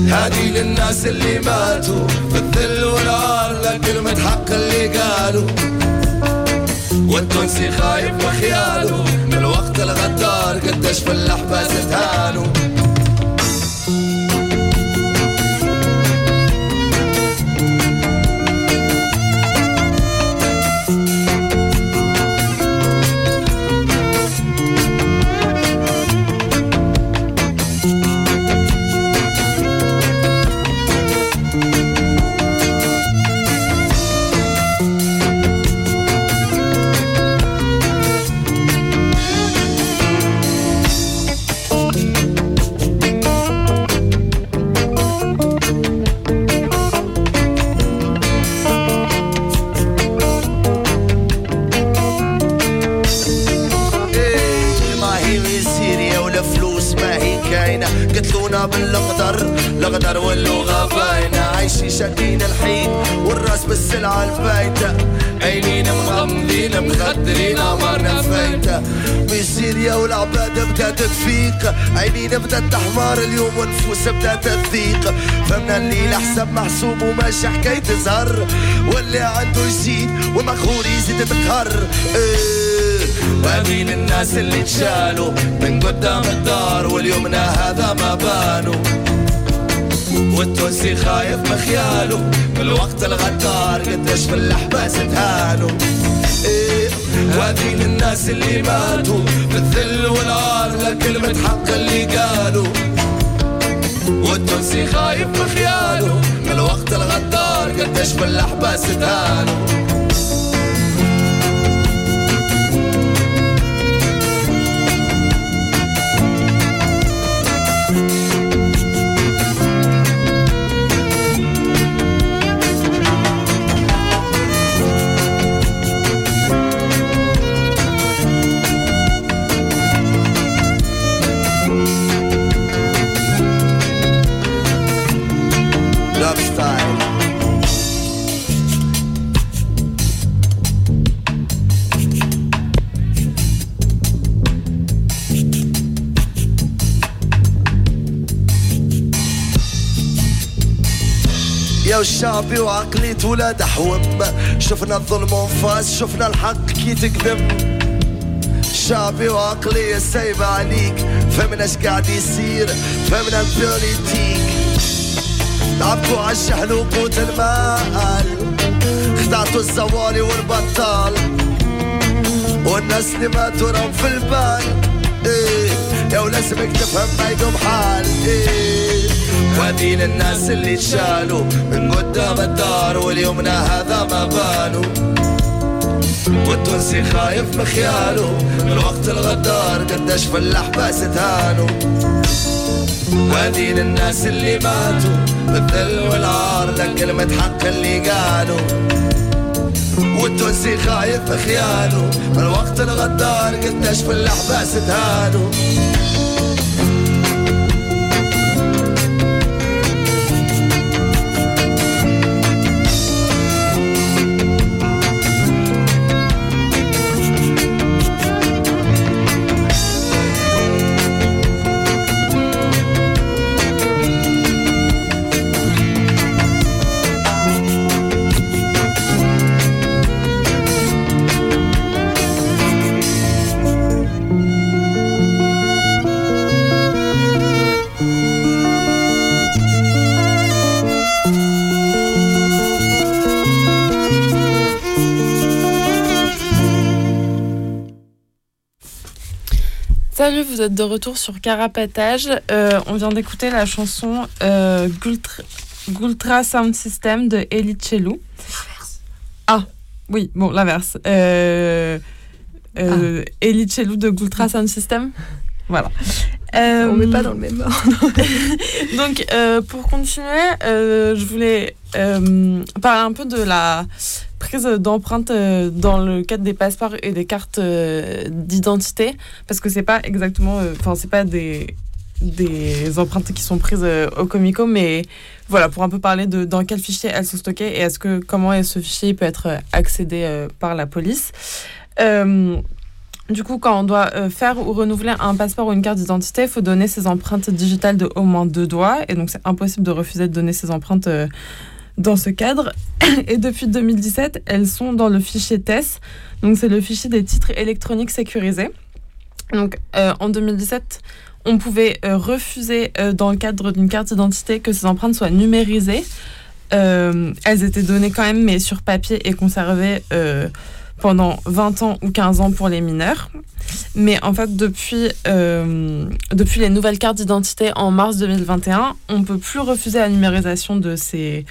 هذه للناس اللي ماتوا. في الذل والعار لكلمة حق اللي قالوا. والتونسي خايف بخياله من وقت الغدار قداش في الاحباس تهانوا سوريا والعباد بدات تفيق عينينا بدات تحمر اليوم ونفوس بدات تضيق فهمنا الليل حسب محسوب وماشي حكاية زهر واللي عنده يزيد والمقهور يزيد تقهر إيه. وامين الناس اللي تشالوا من قدام الدار واليومنا هذا ما بانوا. والتونسي خايف مخياله بالوقت الغدار قداش في الاحباس تهانوا إيه. وهذه للناس اللي ماتوا في الذل والعار لكلمة حق اللي قالوا. والتونسي خايف مخياله من الوقت الغدار قداش في الاحباس تهانوا وشعبي وعقلية ولاد حوم شفنا الظلم وانفاس شفنا الحق كي تكذب. شعبي وعقلية سايبة عليك. فهمنا اش قاعد يصير؟ فهمنا البوليتيك لعبكوا عالشحن وقوت المال. خدعتوا الزوالي والبطال. والناس اللي ماتوا راهم في البال. إيه يا ولازمك تفهم ما يقوم حال. إيه. وهذين الناس اللي تشالوا. من قدام الدار واليومنا هذا ما بانوا. والتونسي خايف مخياله من وقت الغدار قداش في الاحباس تهانوا وهذين الناس اللي ماتوا. بالذل والعار لكلمة حق اللي قالوا. والتونسي خايف خيانه من وقت الغدار قداش في الاحباس تهانوا Salut, vous êtes de retour sur Carapatage. Euh, on vient d'écouter la chanson euh, Gultra, Gultra Sound System de Eli Chelou. Ah, oui, bon, l'inverse. Euh, euh, Eli Chelou de Gultra Sound System. Voilà. On met pas Euh, dans le même ordre. Donc, pour continuer, je voulais parler un peu de la prise d'empreintes euh, dans le cadre des passeports et des cartes euh, d'identité, parce que c'est pas exactement, euh, enfin, c'est pas des des empreintes qui sont prises au Comico, mais voilà, pour un peu parler de dans quel fichier elles sont stockées et est-ce que comment ce fichier peut être accédé par la police. Du coup, quand on doit faire ou renouveler un passeport ou une carte d'identité, il faut donner ses empreintes digitales de au moins deux doigts. Et donc, c'est impossible de refuser de donner ses empreintes dans ce cadre. Et depuis 2017, elles sont dans le fichier TES. Donc, c'est le fichier des titres électroniques sécurisés. Donc, euh, en 2017, on pouvait euh, refuser, euh, dans le cadre d'une carte d'identité, que ces empreintes soient numérisées. Elles étaient données quand même, mais sur papier et conservées pendant 20 ans ou 15 ans pour les mineurs. Mais en fait, depuis, depuis les nouvelles cartes d'identité en mars 2021, on ne peut plus refuser la numérisation de ces,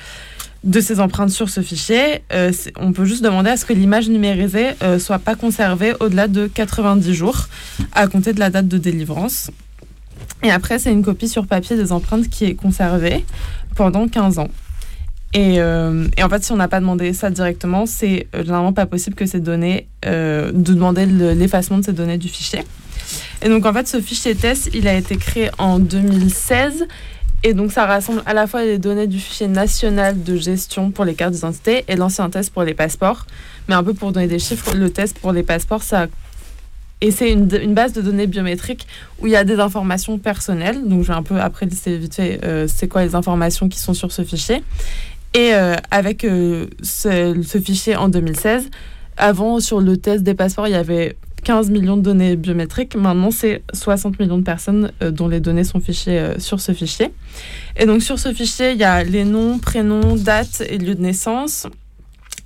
de ces empreintes sur ce fichier. Euh, on peut juste demander à ce que l'image numérisée ne soit pas conservée au-delà de 90 jours à compter de la date de délivrance. Et après, c'est une copie sur papier des empreintes qui est conservée pendant 15 ans. Et, euh, et en fait, si on n'a pas demandé ça directement, c'est euh, généralement pas possible que ces données, euh, de demander le- l'effacement de ces données du fichier. Et donc, en fait, ce fichier TES, il a été créé en 2016. Et donc, ça rassemble à la fois les données du fichier national de gestion pour les cartes d'identité et l'ancien test pour les passeports. Mais un peu pour donner des chiffres, le test pour les passeports, ça. Et c'est une, une base de données biométriques où il y a des informations personnelles. Donc, je vais un peu après lister vite fait euh, c'est quoi les informations qui sont sur ce fichier. Et euh, avec euh, ce, ce fichier en 2016, avant sur le test des passeports, il y avait 15 millions de données biométriques. Maintenant, c'est 60 millions de personnes euh, dont les données sont fichées euh, sur ce fichier. Et donc, sur ce fichier, il y a les noms, prénoms, dates et lieu de naissance.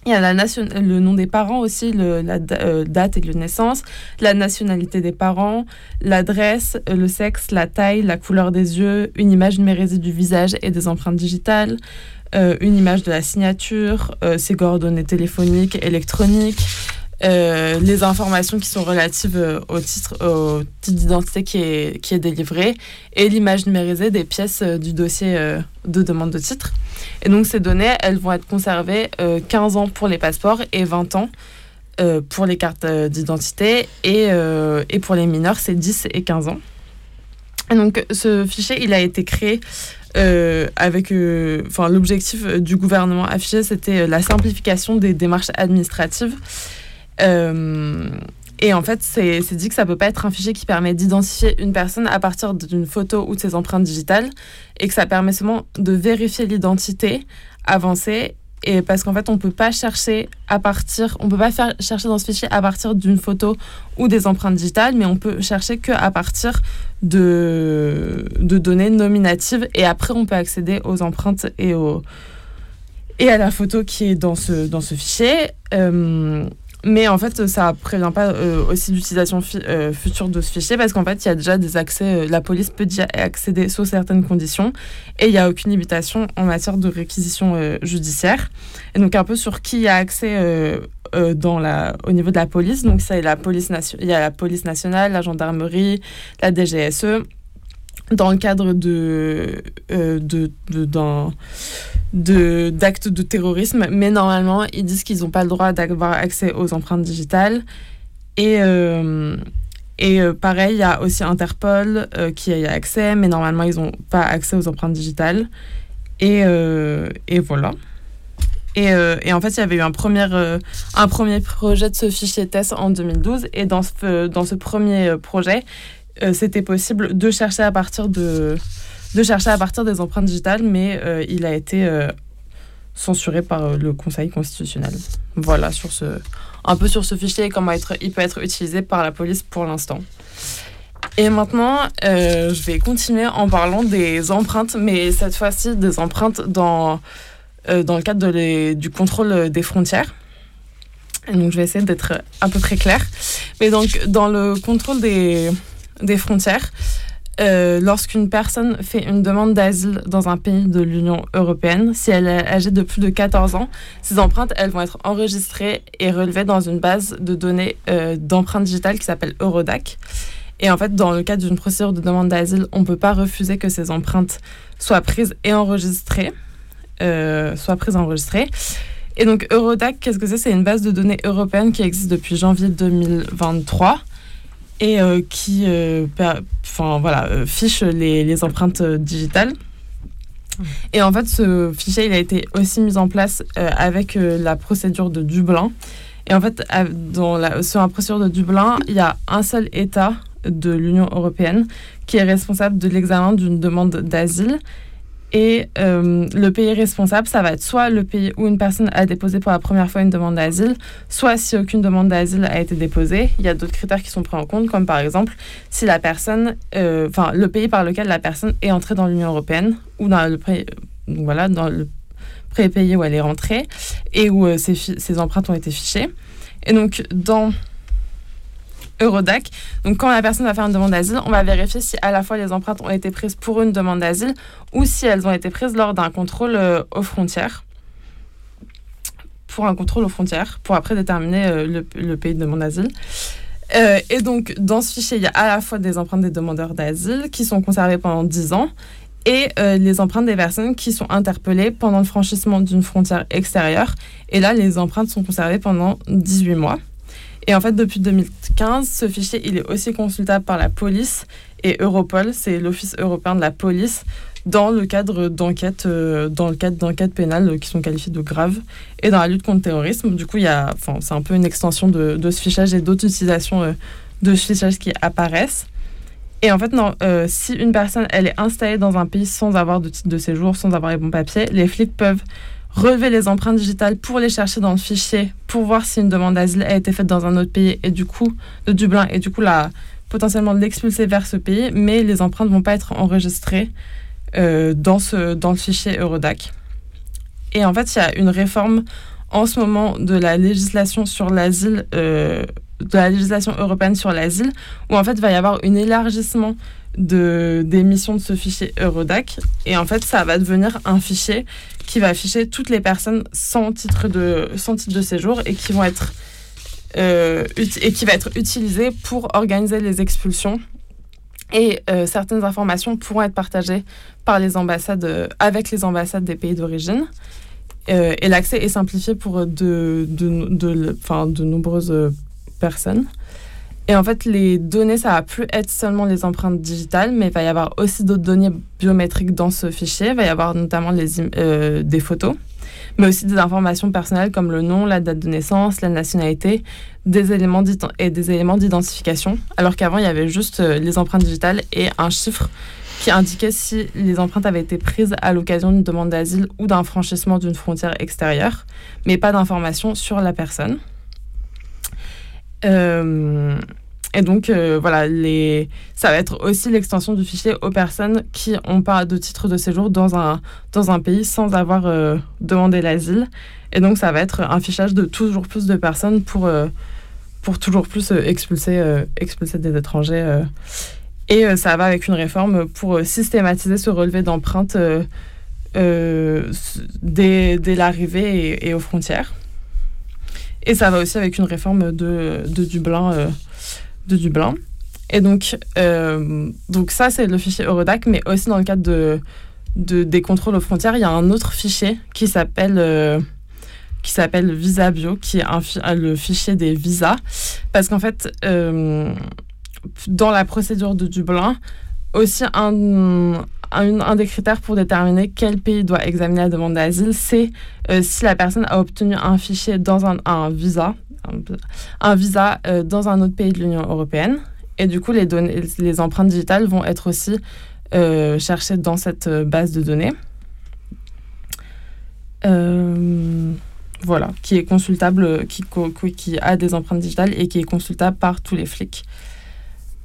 Il y a la nation... le nom des parents aussi, la euh, date et lieu de naissance, la nationalité des parents, l'adresse, le sexe, la taille, la couleur des yeux, une image numérisée du visage et des empreintes digitales, une image de la signature, ses coordonnées téléphoniques, électroniques, euh, les informations qui sont relatives euh, au titre, au titre d'identité qui est, qui est délivré et l'image numérisée des pièces euh, du dossier de demande de titre. Et donc ces données, elles vont être conservées euh, 15 ans pour les passeports et 20 ans pour les cartes d'identité et, et pour les mineurs, c'est 10 et 15 ans. Et donc ce fichier, il a été créé avec, l'objectif du gouvernement affiché, c'était la simplification des démarches administratives. Euh, et en fait, c'est dit que ça peut pas être un fichier qui permet d'identifier une personne à partir d'une photo ou de ses empreintes digitales, et que ça permet seulement de vérifier l'identité avancée et parce qu'en fait on peut pas chercher à partir on peut pas faire chercher dans ce fichier à partir d'une photo ou des empreintes digitales mais on peut chercher que à partir de, de données nominatives et après on peut accéder aux empreintes et aux et à la photo qui est dans ce dans ce fichier. Euh, mais en fait, ça prévient pas euh, aussi d'utilisation euh, future de ce fichier parce qu'en fait, il y a déjà des accès. euh, la police peut déjà accéder sous certaines conditions et il n'y a aucune limitation en matière de réquisition judiciaire. Et donc, un peu sur qui a accès au niveau de la police. Donc, ça, il y a la police nationale, la gendarmerie, la DGSE. Dans le cadre de, euh, de, de- de, d'actes de terrorisme, mais normalement, ils disent qu'ils n'ont pas le droit d'avoir accès aux empreintes digitales. Et, euh, et euh, pareil, il y a aussi Interpol euh, qui a accès, mais normalement, ils n'ont pas accès aux empreintes digitales. Et, et voilà. Et, et en fait, il y avait eu un premier, un premier projet de ce fichier test en 2012. Et dans ce, dans ce premier projet, euh, c'était possible de chercher à partir de, de chercher à partir des empreintes digitales, mais euh, il a été euh, censuré par le Conseil constitutionnel. Voilà, sur ce, un peu sur ce fichier et comment être, il peut être utilisé par la police pour l'instant. Et maintenant, je vais continuer en parlant des empreintes, mais cette fois-ci des empreintes dans, dans le cadre de les- du contrôle des frontières. Donc, je vais essayer d'être à peu près claire. Mais donc, dans le contrôle des, des frontières, euh, lorsqu'une personne fait une demande d'asile dans un pays de l'Union européenne, si elle est âgée de plus de 14 ans, ces empreintes, elles vont être enregistrées et relevées dans une base de données euh, d'empreintes digitales qui s'appelle Eurodac. Et en fait, dans le cadre d'une procédure de demande d'asile, on ne peut pas refuser que ces empreintes soient prises et enregistrées. euh, soient prises et enregistrées. Et donc, Eurodac, qu'est-ce que c'est? C'est une base de données européenne qui existe depuis janvier 2023 et euh, qui euh, enfin, voilà, euh, fiche les, empreintes digitales. Et en fait, ce fichier, il a été aussi mis en place avec la procédure de Dublin. Et en fait, dans la, sur la procédure de Dublin, il y a un seul État de l'Union européenne qui est responsable de l'examen d'une demande d'asile. Et euh, le pays responsable, ça va être soit le pays où une personne a déposé pour la première fois une demande d'asile, soit si aucune demande d'asile a été déposée. Il y a d'autres critères qui sont pris en compte, comme par exemple si la personne, euh, enfin le pays par lequel la personne est entrée dans l'Union européenne ou dans le voilà, dans le pré-pays où elle est rentrée et où euh, ses, ses empreintes ont été fichées. Et donc dans Eurodac. Donc, quand la personne va faire une demande d'asile, on va vérifier si à la fois les empreintes ont été prises pour une demande d'asile ou si elles ont été prises lors d'un contrôle euh, aux frontières. Pour un contrôle aux frontières, pour après déterminer euh, le, pays de demande d'asile. Euh, et donc, dans ce fichier, il y a à la fois des empreintes des demandeurs d'asile qui sont conservées pendant 10 ans et les empreintes des personnes qui sont interpellées pendant le franchissement d'une frontière extérieure. Et là, les empreintes sont conservées pendant 18 mois. Et en fait, depuis 2015, ce fichier, il est aussi consultable par la police et Europol, c'est l'Office européen de la police, dans le cadre d'enquêtes, euh, d'enquêtes pénales euh, qui sont qualifiées de graves et dans la lutte contre le terrorisme. Du coup, il y a, c'est un peu une extension de, ce fichage et d'autres utilisations euh, de ce fichage qui apparaissent. Et en fait, si une personne elle est installée dans un pays sans avoir de titre de séjour, sans avoir les bons papiers, les flics peuvent relever les empreintes digitales pour les chercher dans le fichier, pour voir si une demande d'asile a été faite dans un autre pays et du coup de Dublin et du coup la, potentiellement l'expulser vers ce pays, mais les empreintes vont pas être enregistrées euh, dans, ce, dans le fichier Eurodac. Et en fait, il y a une réforme en ce moment de la législation sur l'asile, euh, de la législation européenne sur l'asile, où en fait il va y avoir un élargissement de, des missions de ce fichier Eurodac. Et en fait, ça va devenir un fichier qui va afficher toutes les personnes sans titre de, sans titre de séjour et qui vont être euh, et qui va être utilisé pour organiser les expulsions. Et euh, certaines informations pourront être partagées par les ambassades, euh, avec les ambassades des pays d'origine. Et l'accès est simplifié pour de, de, de, de nombreuses personnes. Et en fait, les données, ça va plus être seulement les empreintes digitales, mais il va y avoir aussi d'autres données biométriques dans ce fichier. Il va y avoir notamment euh, des photos, mais aussi des informations personnelles comme le nom, la date de naissance, la nationalité, des éléments et des éléments d'identification. Alors qu'avant, il y avait juste euh, les empreintes digitales et un chiffre qui indiquait si les empreintes avaient été prises à l'occasion d'une demande d'asile ou d'un franchissement d'une frontière extérieure, mais pas d'informations sur la personne. Euh, et donc, euh, voilà, les... ça va être aussi l'extension du fichier aux personnes qui n'ont pas de titre de séjour dans un, dans un pays sans avoir euh, demandé l'asile. Et donc, ça va être un fichage de toujours plus de personnes pour, pour toujours plus expulser, expulser des étrangers. et ça va avec une réforme pour systématiser ce relevé d'empreintes dès, dès l'arrivée et aux frontières. Et ça va aussi avec une réforme de, de Dublin. Euh, de Dublin. Et donc, euh, donc ça, c'est le fichier Eurodac, mais aussi dans le cadre de, de, des contrôles aux frontières, il y a un autre fichier qui s'appelle euh, qui s'appelle Visa qui est le fichier des visas. Parce qu'en fait, dans la procédure de Dublin, aussi un, un, des critères pour déterminer quel pays doit examiner la demande d'asile, c'est euh, si la personne a obtenu un fichier dans un, visa, un, visa euh, dans un autre pays de l'Union européenne. Et du coup, les, données, les empreintes digitales vont être aussi euh, cherchées dans cette base de données. voilà, qui est consultable, qui, qui a des empreintes digitales et qui est consultable par tous les flics.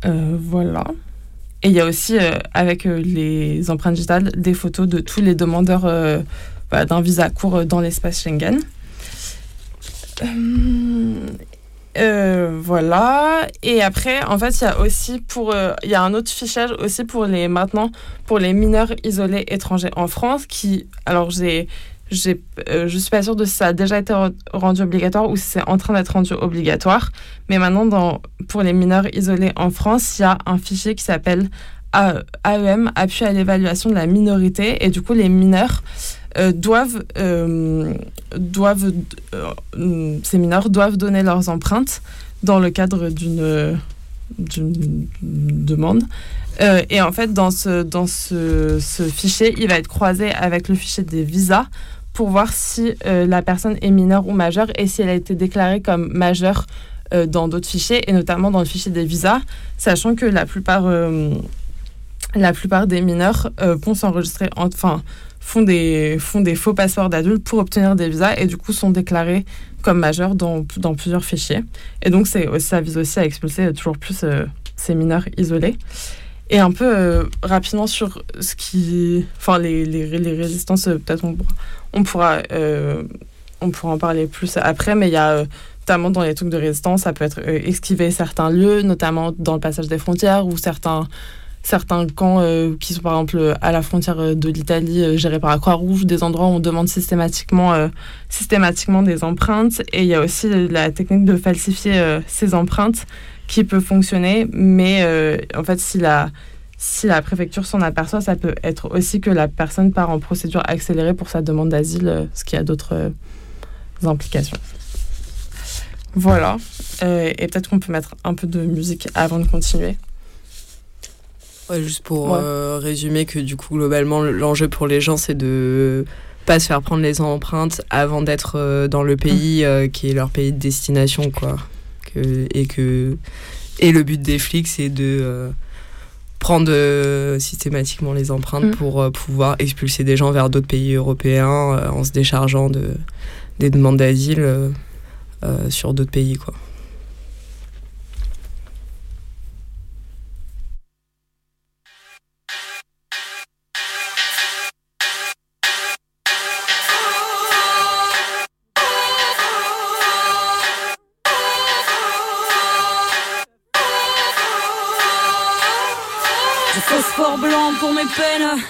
voilà. Et il y a aussi, euh, avec euh, les empreintes digitales, des photos de tous les demandeurs euh, bah, d'un visa court dans l'espace Schengen. voilà. Et après, en fait, il y a aussi pour, il y a un autre fichage aussi pour les maintenant pour les mineurs isolés étrangers en France qui, alors j'ai j'ai, euh, je suis pas sûre de si ça a déjà été rendu obligatoire ou si c'est en train d'être rendu obligatoire. Mais maintenant, pour les mineurs isolés en France, il y a un fichier qui s'appelle AEM, appui à l'évaluation de la minorité. Et du coup, les mineurs euh, doivent, euh, doivent ces mineurs doivent donner leurs empreintes dans le cadre d'une, demande. et en fait, dans, ce, fichier, il va être croisé avec le fichier des visas pour voir si euh, la personne est mineure ou majeure et si elle a été déclarée comme majeure euh, dans d'autres fichiers, et notamment dans le fichier des visas, sachant que la plupart, euh, la plupart des mineurs font des, faux passeports d'adultes pour obtenir des visas et du coup sont déclarés comme majeurs dans, plusieurs fichiers. Et donc ça vise aussi à expulser toujours plus ces mineurs isolés. Et un peu rapidement sur ce qui. Enfin, les, les, les résistances, peut-être on on pourra, euh, on pourra en parler plus après, mais il y a euh, notamment dans les trucs de résistance, ça peut être euh, esquiver certains lieux, notamment dans le passage des frontières ou certains certains camps qui sont par exemple à la frontière de l'Italie gérés par la Croix-Rouge, des endroits où on demande systématiquement, systématiquement des empreintes. Et il y a aussi la technique de falsifier ces empreintes qui peut fonctionner, mais en fait si la, si la préfecture s'en aperçoit, ça peut être aussi que la personne part en procédure accélérée pour sa demande d'asile, euh, ce qui a d'autres euh, implications. Voilà. Euh, et peut-être qu'on peut mettre un peu de musique avant de continuer. juste pour résumer que du coup, globalement, l'enjeu pour les gens, c'est de pas se faire prendre les empreintes avant d'être dans le pays qui est leur pays de destination, quoi. et que et le but des flics, c'est de prendre euh, systématiquement les empreintes mm. pour euh, pouvoir expulser des gens vers d'autres pays européens euh, en se déchargeant de, des demandes d'asile sur d'autres pays. Quoi. Peines,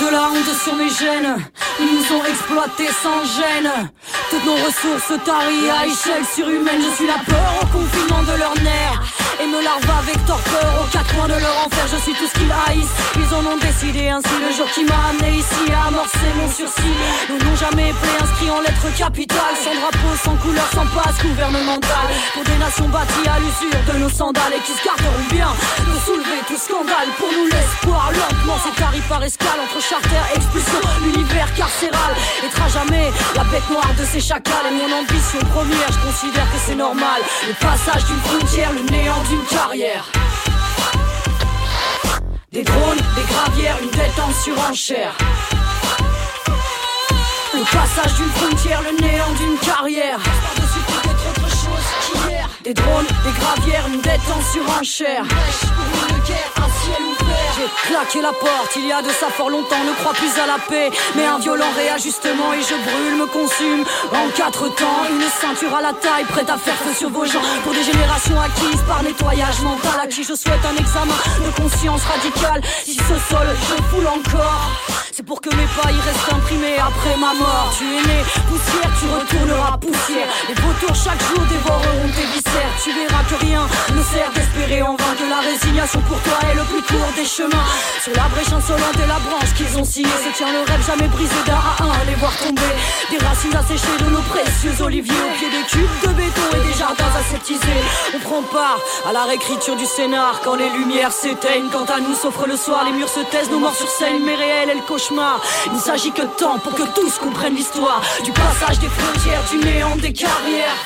de la honte sur mes gènes. Ils nous ont exploités sans gêne. Toutes nos ressources taries à échelle surhumaine. Je suis la peur au confinement de leurs nerfs et me larve avec torpeur aux quatre coins de leur enfer. Je suis tout ce qu'ils haïssent. Ils en ont décidé ainsi le jour qui m'a amené ici à amorcer mon sursis. Nous n'ont jamais fait inscrit en lettres capitales, sans drapeau, sans couleur, sans passe gouvernementale. Pour des nations bâties à l'usure de nos sandales et qui se garderont bien de soulever tout scandale. Pour nous l'espoir, lentement s'étarit par escale entre charter expulsion. L'univers carcéral à jamais la bête noire de ces chacals. Et mon ambition première, je considère que c'est normal. Le passage d'une frontière, le néant carrière. Des drones, des gravières, une détente surenchère. Le passage d'une frontière, le néant d'une carrière. Des drones, des gravières, une détente surenchère. J'ai claqué la porte, il y a de ça fort longtemps, ne crois plus à la paix. Mais un violent réajustement et je brûle, me consume. En quatre temps, une ceinture à la taille, prête à faire feu sur vos gens. Pour des générations acquises par nettoyage mental, à qui je souhaite un examen de conscience radicale. Si ce sol, je foule encore. C'est pour que mes pas y restent imprimés après ma mort. Tu es né poussière, tu retourneras poussière. Les vautours chaque jour dévoreront tes Tu verras que rien ne sert d'espérer en vain que la résignation pour toi est le plus court des chemins. Sur la brèche insolente et la branche qu'ils ont sciée, se tient le rêve jamais brisé d'un à un. Les voir tomber, des racines asséchées de nos précieux oliviers au pied des cubes de béton et des jardins aseptisés. On prend part à la réécriture du scénar quand les lumières s'éteignent. Quant à nous, s'offre le soir, les murs se taisent, nos morts sur scène, mais réel est le cauchemar. Il ne s'agit que de temps pour que tous comprennent l'histoire du passage des frontières, du néant des carrières.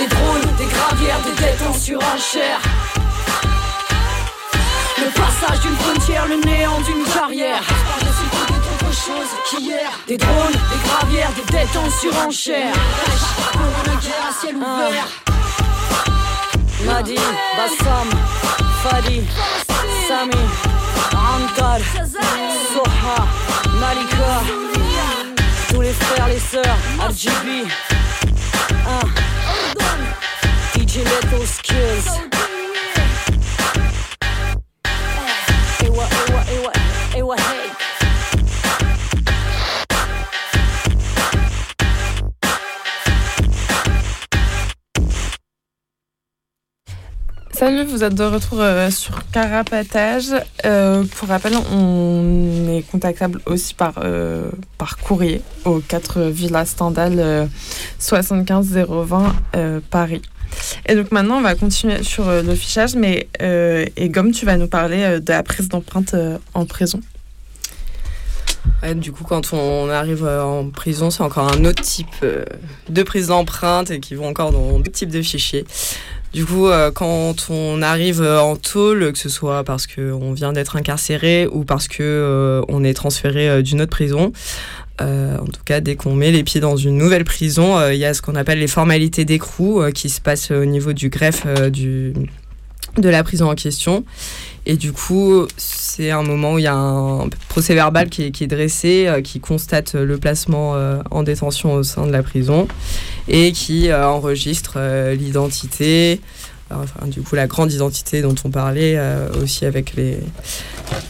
Des drones, des gravières, des dettes en surenchère. Le passage d'une frontière, le néant d'une carrière. chose qu'hier. Des drones, des gravières, des dettes en surenchère. Pour une guerre à ciel ouvert. Nadi, Bassam, Fadi, Sami, Ankar, Soha, Malika. Tous les frères, les sœurs, RGB. Ah. DJ Little Skills. Ewa, ewa, ewa, ewa, hey. Salut, vous êtes de retour euh, sur Carapatage. Euh, pour rappel, on est contactable aussi par, euh, par courrier au 4 Villa Stendhal euh, 75 020 euh, Paris. Et donc maintenant, on va continuer sur le fichage, mais et Gomme, tu vas nous parler de la prise d'empreinte en prison. Du coup, quand on arrive euh, en prison, c'est encore un autre type euh, de prise d'empreinte et qui vont encore dans d'autres types de fichiers. Du coup, euh, quand on arrive en tôle, que ce soit parce qu'on vient d'être incarcéré ou parce que on est transféré d'une autre prison, en tout cas, dès qu'on met les pieds dans une nouvelle prison, il y a ce qu'on appelle les formalités d'écrou qui se passent au niveau du greffe du, de la prison en question. Et du coup, c'est un moment où il y a un procès verbal qui est, dressé, euh, qui constate le placement euh, en détention au sein de la prison et qui euh, enregistre l'identité, enfin, du coup la grande identité dont on parlait, aussi avec les,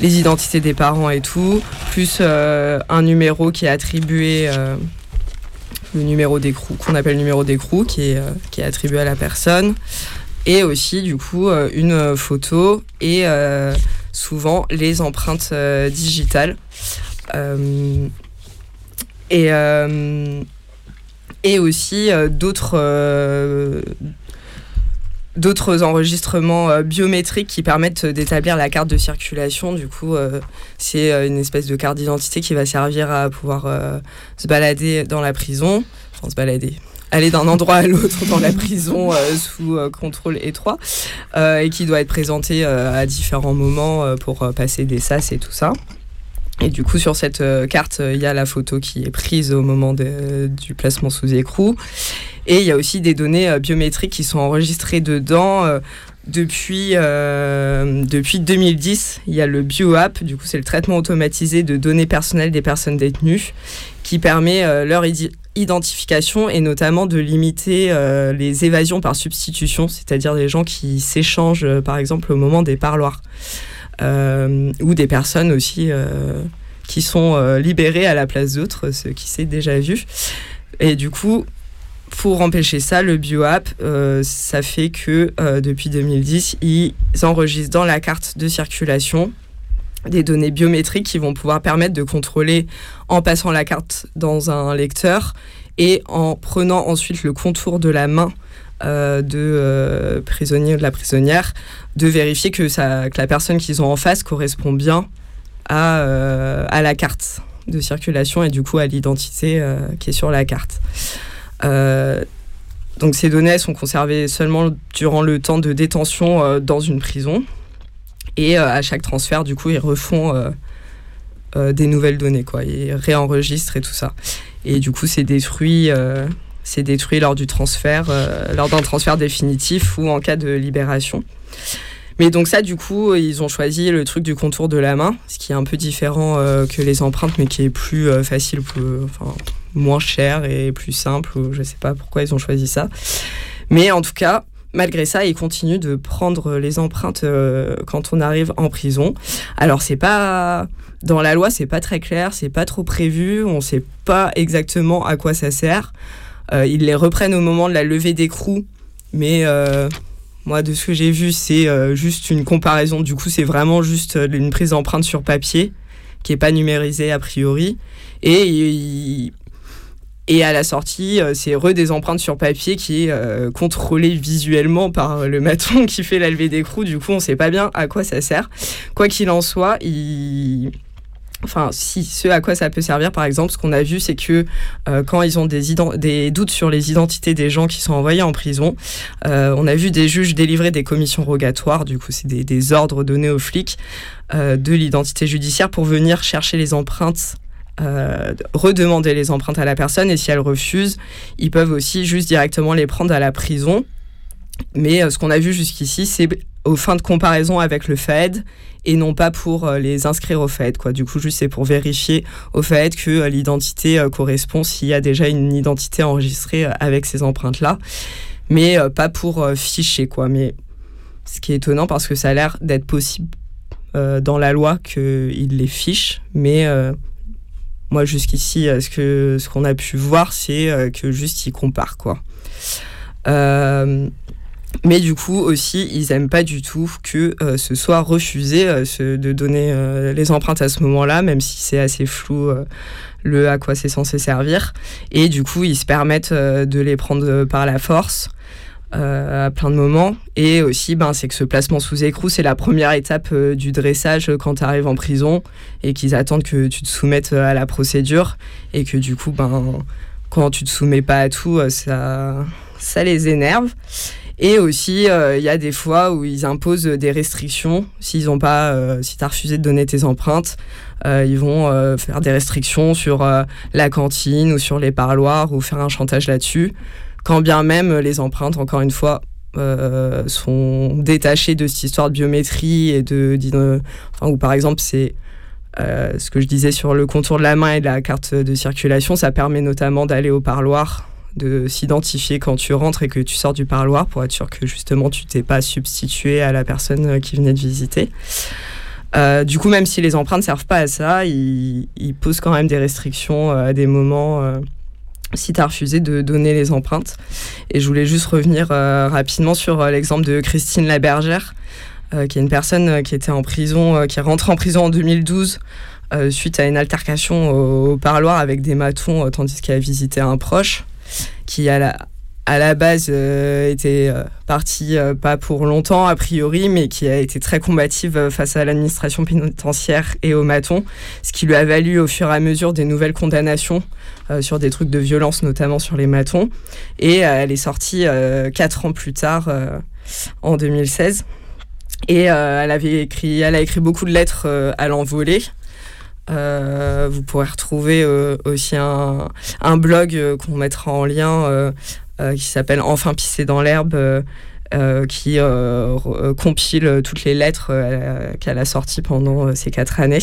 les identités des parents et tout, plus un numéro qui est attribué, le numéro d'écrou, qu'on appelle le numéro d'écrou, qui qui est attribué à la personne et aussi du coup euh, une photo et euh, souvent les empreintes euh, digitales. Et et aussi d'autres d'autres enregistrements biométriques qui permettent d'établir la carte de circulation. Du coup, c'est une espèce de carte d'identité qui va servir à pouvoir se balader dans la prison, enfin se balader, aller d'un endroit à l'autre dans la prison euh, sous euh, contrôle étroit euh, et qui doit être présentée euh, à différents moments pour passer des sas et tout ça. Et du coup, sur cette carte, il y a la photo qui est prise au moment du placement sous écrou. Et il y a aussi des données biométriques qui sont enregistrées dedans. depuis, depuis 2010, il y a le BioApp, du coup c'est le traitement automatisé de données personnelles des personnes détenues, qui permet leur identification et notamment de limiter euh, les évasions par substitution, c'est-à-dire des gens qui s'échangent euh, par exemple au moment des parloirs, Euh, ou des personnes aussi qui sont libérées à la place d'autres, ce qui s'est déjà vu. Et du coup, pour empêcher ça, le BioApp, ça fait que depuis 2010, ils enregistrent dans la carte de circulation des données biométriques qui vont pouvoir permettre de contrôler en passant la carte dans un lecteur et en prenant ensuite le contour de la main euh, de euh, prisonnier ou de la prisonnière, de vérifier que, la personne qu'ils ont en face correspond bien à, euh, la carte de circulation et du coup à l'identité qui est sur la carte. Donc ces données sont conservées seulement durant le temps de détention dans une prison. Et à chaque transfert, du coup, ils refont des nouvelles données, quoi. Ils réenregistrent et tout ça. Et du coup, c'est détruit c'est détruit lors du transfert, lors d'un transfert définitif ou en cas de libération. Mais donc ça, du coup, ils ont choisi le truc du contour de la main, ce qui est un peu différent euh, que les empreintes, mais qui est plus euh, facile, enfin, moins cher et plus simple. Je ne sais pas pourquoi ils ont choisi ça. Mais en tout cas, malgré ça, ils continuent de prendre les empreintes euh, quand on arrive en prison. Alors c'est pas dans la loi, c'est pas très clair, c'est pas trop prévu, on sait pas exactement à quoi ça sert. ils les reprennent au moment de la levée d'écrou, mais moi, de ce que j'ai vu, c'est euh, juste une comparaison. Du coup, c'est vraiment juste euh, une prise d'empreinte sur papier qui n'est pas numérisée a priori. Et, et à la sortie, euh, c'est re des empreintes sur papier qui est contrôlée visuellement par le maton qui fait la levée d'écrou. Du coup, on ne sait pas bien à quoi ça sert. Quoi qu'il en soit, Enfin, si ce à quoi ça peut servir, par exemple, ce qu'on a vu, c'est que euh, quand ils ont des, doutes sur les identités des gens qui sont envoyés en prison, euh, on a vu des juges délivrer des commissions rogatoires, du coup, c'est des, ordres donnés aux flics euh, de l'identité judiciaire pour venir chercher les empreintes redemander les empreintes à la personne et si elle refuse, ils peuvent aussi juste directement les prendre à la prison. Mais ce qu'on a vu jusqu'ici, c'est aux fins de comparaison avec le FAED et non pas pour euh, les inscrire au FAED. Quoi. Du coup, juste c'est pour vérifier au FAED que euh, l'identité euh, correspond s'il y a déjà une identité enregistrée avec ces empreintes-là, mais pas pour ficher. Quoi. Mais ce qui est étonnant parce que ça a l'air d'être possible dans la loi qu'ils les fichent, mais moi jusqu'ici, ce que ce qu'on a pu voir, c'est que juste ils comparent quoi. Mais du coup aussi, ils aiment pas du tout que euh, ce soit refusé euh, de donner euh, les empreintes à ce moment-là, même si c'est assez flou le à quoi c'est censé servir. Et du coup, ils se permettent de les prendre par la force. À plein de moments. Et aussi, ben, c'est que ce placement sous écrou, c'est la première étape du dressage quand tu arrives en prison et qu'ils attendent que tu te soumettes à la procédure et que du coup, ben, quand tu te soumets pas à tout, ça, ça les énerve. Et aussi, euh, il y a des fois où ils imposent des restrictions. S'ils ont pas, euh, si tu as refusé de donner tes empreintes, euh, ils vont faire des restrictions sur la cantine ou sur les parloirs ou faire un chantage là-dessus. Quand bien même les empreintes, encore une fois, sont détachées de cette histoire de biométrie et de, ou par exemple c'est ce que je disais sur le contour de la main et de la carte de circulation, ça permet notamment d'aller au parloir de s'identifier quand tu rentres et que tu sors du parloir pour être sûr que justement tu t'es pas substitué à la personne euh, qui venait de visiter. Euh, du coup, même si les empreintes ne servent pas à ça, ils, posent quand même des restrictions euh, à des moments si tu as refusé de donner les empreintes. Et je voulais juste revenir rapidement sur l'exemple de Christine Labergère, qui est une personne qui était en prison, qui est rentrée en prison en 2012 suite à une altercation au, parloir avec des matons, tandis qu'elle a visité un proche qui à la, à la base euh, était euh, partie euh, pas pour longtemps a priori, mais qui a été très combative face à l'administration pénitentiaire et au maton, ce qui lui a valu au fur et à mesure des nouvelles condamnations sur des trucs de violence, notamment sur les matons. Et elle est sortie quatre ans plus tard, en 2016. Et elle avait écrit, elle a écrit beaucoup de lettres à l'envolée. Vous pourrez retrouver aussi un, blog qu'on mettra en lien qui s'appelle Enfin pisser dans l'herbe. qui compile toutes les lettres qu'elle a sorties pendant ces quatre années.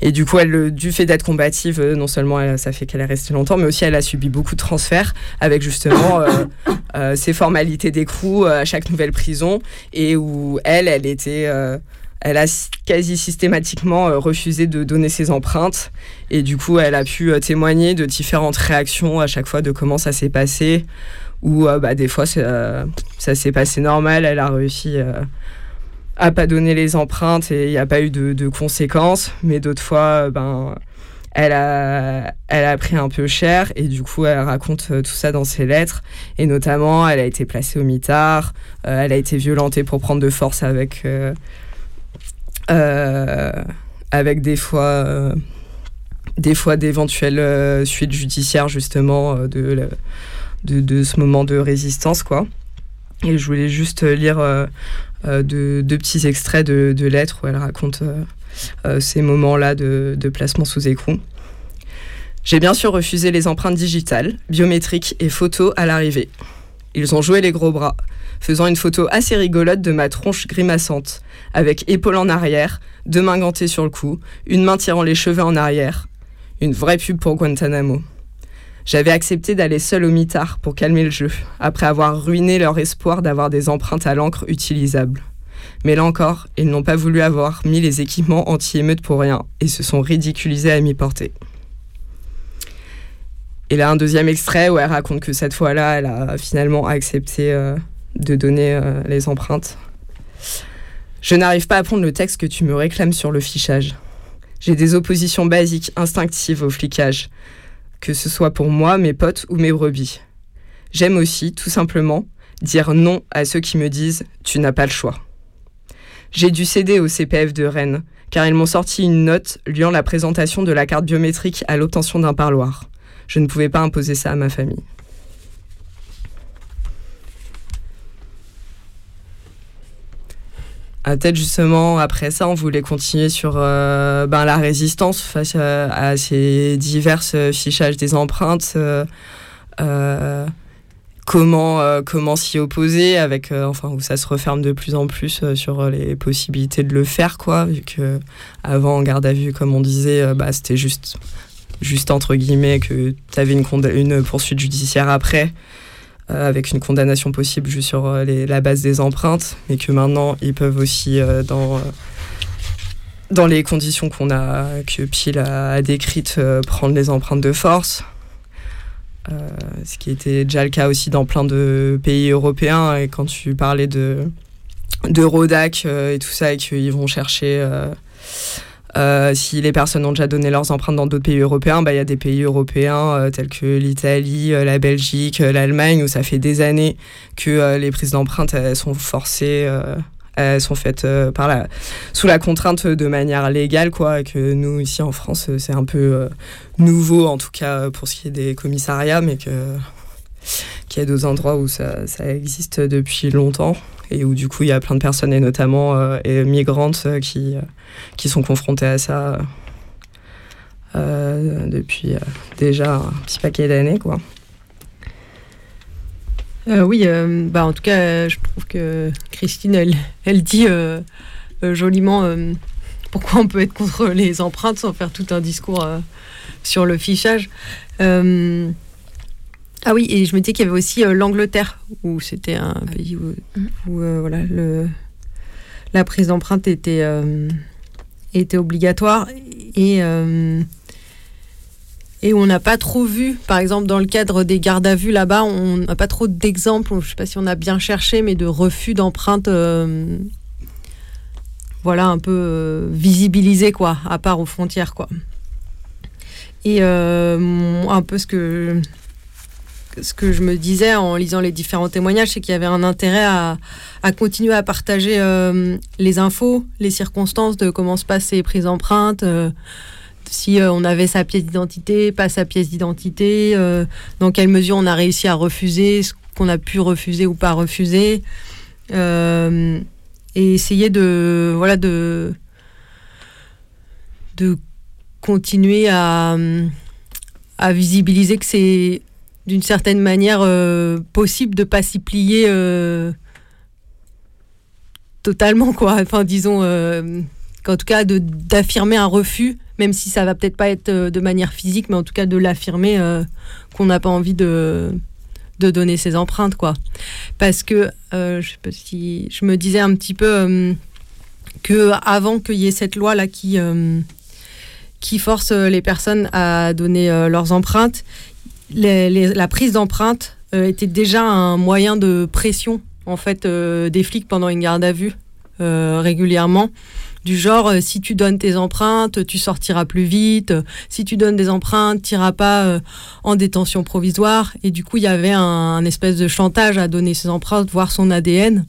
Et du coup, elle, du fait d'être combative, non seulement ça fait qu'elle est restée longtemps, mais aussi elle a subi beaucoup de transferts avec justement ces formalités d'écrou à chaque nouvelle prison et où elle, elle était elle a quasi systématiquement euh, refusé de donner ses empreintes et du coup elle a pu euh, témoigner de différentes réactions à chaque fois de comment ça s'est passé ou euh, bah, des fois ça s'est passé normal, elle a réussi à pas donner les empreintes et il n'y a pas eu de, conséquences. Mais d'autres fois ben elle a, elle a pris un peu cher et du coup elle raconte tout ça dans ses lettres. Et notamment elle a été placée au mitard, elle a été violentée pour prendre de force avec euh, avec des fois euh, des fois d'éventuelles euh, suites judiciaires justement de, de, de, ce moment de résistance quoi. Et je voulais juste lire deux, petits extraits de, lettres où elle raconte ces moments-là de, de, placement sous écrou. J'ai bien sûr refusé les empreintes digitales, biométriques et photos à l'arrivée. Ils ont joué les gros bras, faisant une photo assez rigolote de ma tronche grimaçante, avec épaule en arrière, deux mains gantées sur le cou, une main tirant les cheveux en arrière. Une vraie pub pour Guantanamo. J'avais accepté d'aller seul au mitard pour calmer le jeu, après avoir ruiné leur espoir d'avoir des empreintes à l'encre utilisables. Mais là encore, ils n'ont pas voulu avoir mis les équipements anti-émeute pour rien et se sont ridiculisés à mi-portée. Et là, un deuxième extrait où elle raconte que cette fois-là, elle a finalement accepté euh, de donner euh, les empreintes. Je n'arrive pas à prendre le texte que tu me réclames sur le fichage. J'ai des oppositions basiques, instinctives au flicage, que ce soit pour moi, mes potes ou mes brebis. J'aime aussi, tout simplement, dire non à ceux qui me disent tu n'as pas le choix. J'ai dû céder au CPF de Rennes, car ils m'ont sorti une note liant la présentation de la carte biométrique à l'obtention d'un parloir je ne pouvais pas imposer ça à ma famille. Peut-être justement après ça, on voulait continuer sur euh, ben, la résistance face à, ces divers fichages des empreintes. Euh, euh, comment comment s'y opposer avec enfin où ça se referme de plus en plus sur les possibilités de le faire quoi vu que avant en garde à vue comme on disait bah, c'était juste juste entre guillemets, que tu avais une, poursuite judiciaire après, euh, avec une condamnation possible juste sur euh, la base des empreintes, mais que maintenant ils peuvent aussi, euh, dans, dans les conditions qu'on a, que Pile a, décrites, prendre les empreintes de force. ce qui était déjà le cas aussi dans plein de pays européens. Et quand tu parlais de, de Rodac et tout ça, et qu'ils vont chercher euh, si les personnes ont déjà donné leurs empreintes dans d'autres pays européens, bah, il y a des pays européens euh, tels que l'Italie, euh, la Belgique, l'Allemagne, où ça fait des années que les prises d'empreintes sont forcées elles sont faites par la, sous la contrainte de manière légale, quoi, que nous, ici en France, c'est un peu nouveau, en tout cas pour ce qui est des commissariats, mais qu'il y a d'autres endroits où ça, existe depuis longtemps et où du coup il y a plein de personnes, et notamment et migrantes, qui qui sont confrontés à ça euh, depuis euh, déjà un petit paquet d'années, quoi. Euh, oui, bah en tout cas, je trouve que Christine, elle, elle dit joliment pourquoi on peut être contre les empreintes sans faire tout un discours sur le fichage. Ah oui, et je me disais qu'il y avait aussi l'Angleterre, où c'était un pays où, où voilà, le, la prise d'empreinte était était obligatoire et, euh, et on n'a pas trop vu, par exemple dans le cadre des gardes à vue là-bas, on n'a pas trop d'exemples, je ne sais pas si on a bien cherché, mais de refus d'empreintes, euh, voilà, un peu euh, visibilisés, quoi, à part aux frontières, quoi. Et un peu ce que ce que je me disais en lisant les différents témoignages, c'est qu'il y avait un intérêt à, continuer à partager euh, les infos, les circonstances de comment se passent ces prises d'empreintes, euh, si euh, on avait sa pièce d'identité, pas sa pièce d'identité, dans quelle mesure on a réussi à refuser, ce qu'on a pu refuser ou pas refuser, et essayer de voilà de de continuer à à visibiliser que c'est d'une certaine manière euh, possible de pas s'y plier euh, totalement quoi. Enfin disons euh, qu'en tout cas d'affirmer un refus même si ça va peut-être pas être de manière physique mais en tout cas de l'affirmer qu'on n'a pas envie de de donner ses empreintes quoi. Parce que je sais pas si je me disais un petit peu que avant qu'il y ait cette loi là qui qui force les personnes à donner leurs empreintes la prise d'empreinte euh, était déjà un moyen de pression en fait euh, des flics pendant une garde à vue euh, régulièrement du genre si tu donnes tes empreintes, tu sortiras plus vite, si tu donnes des empreintes, tu n'iras pas en détention provisoire. Et du coup, il y avait un, espèce de chantage à donner ses empreintes, voir son ADN,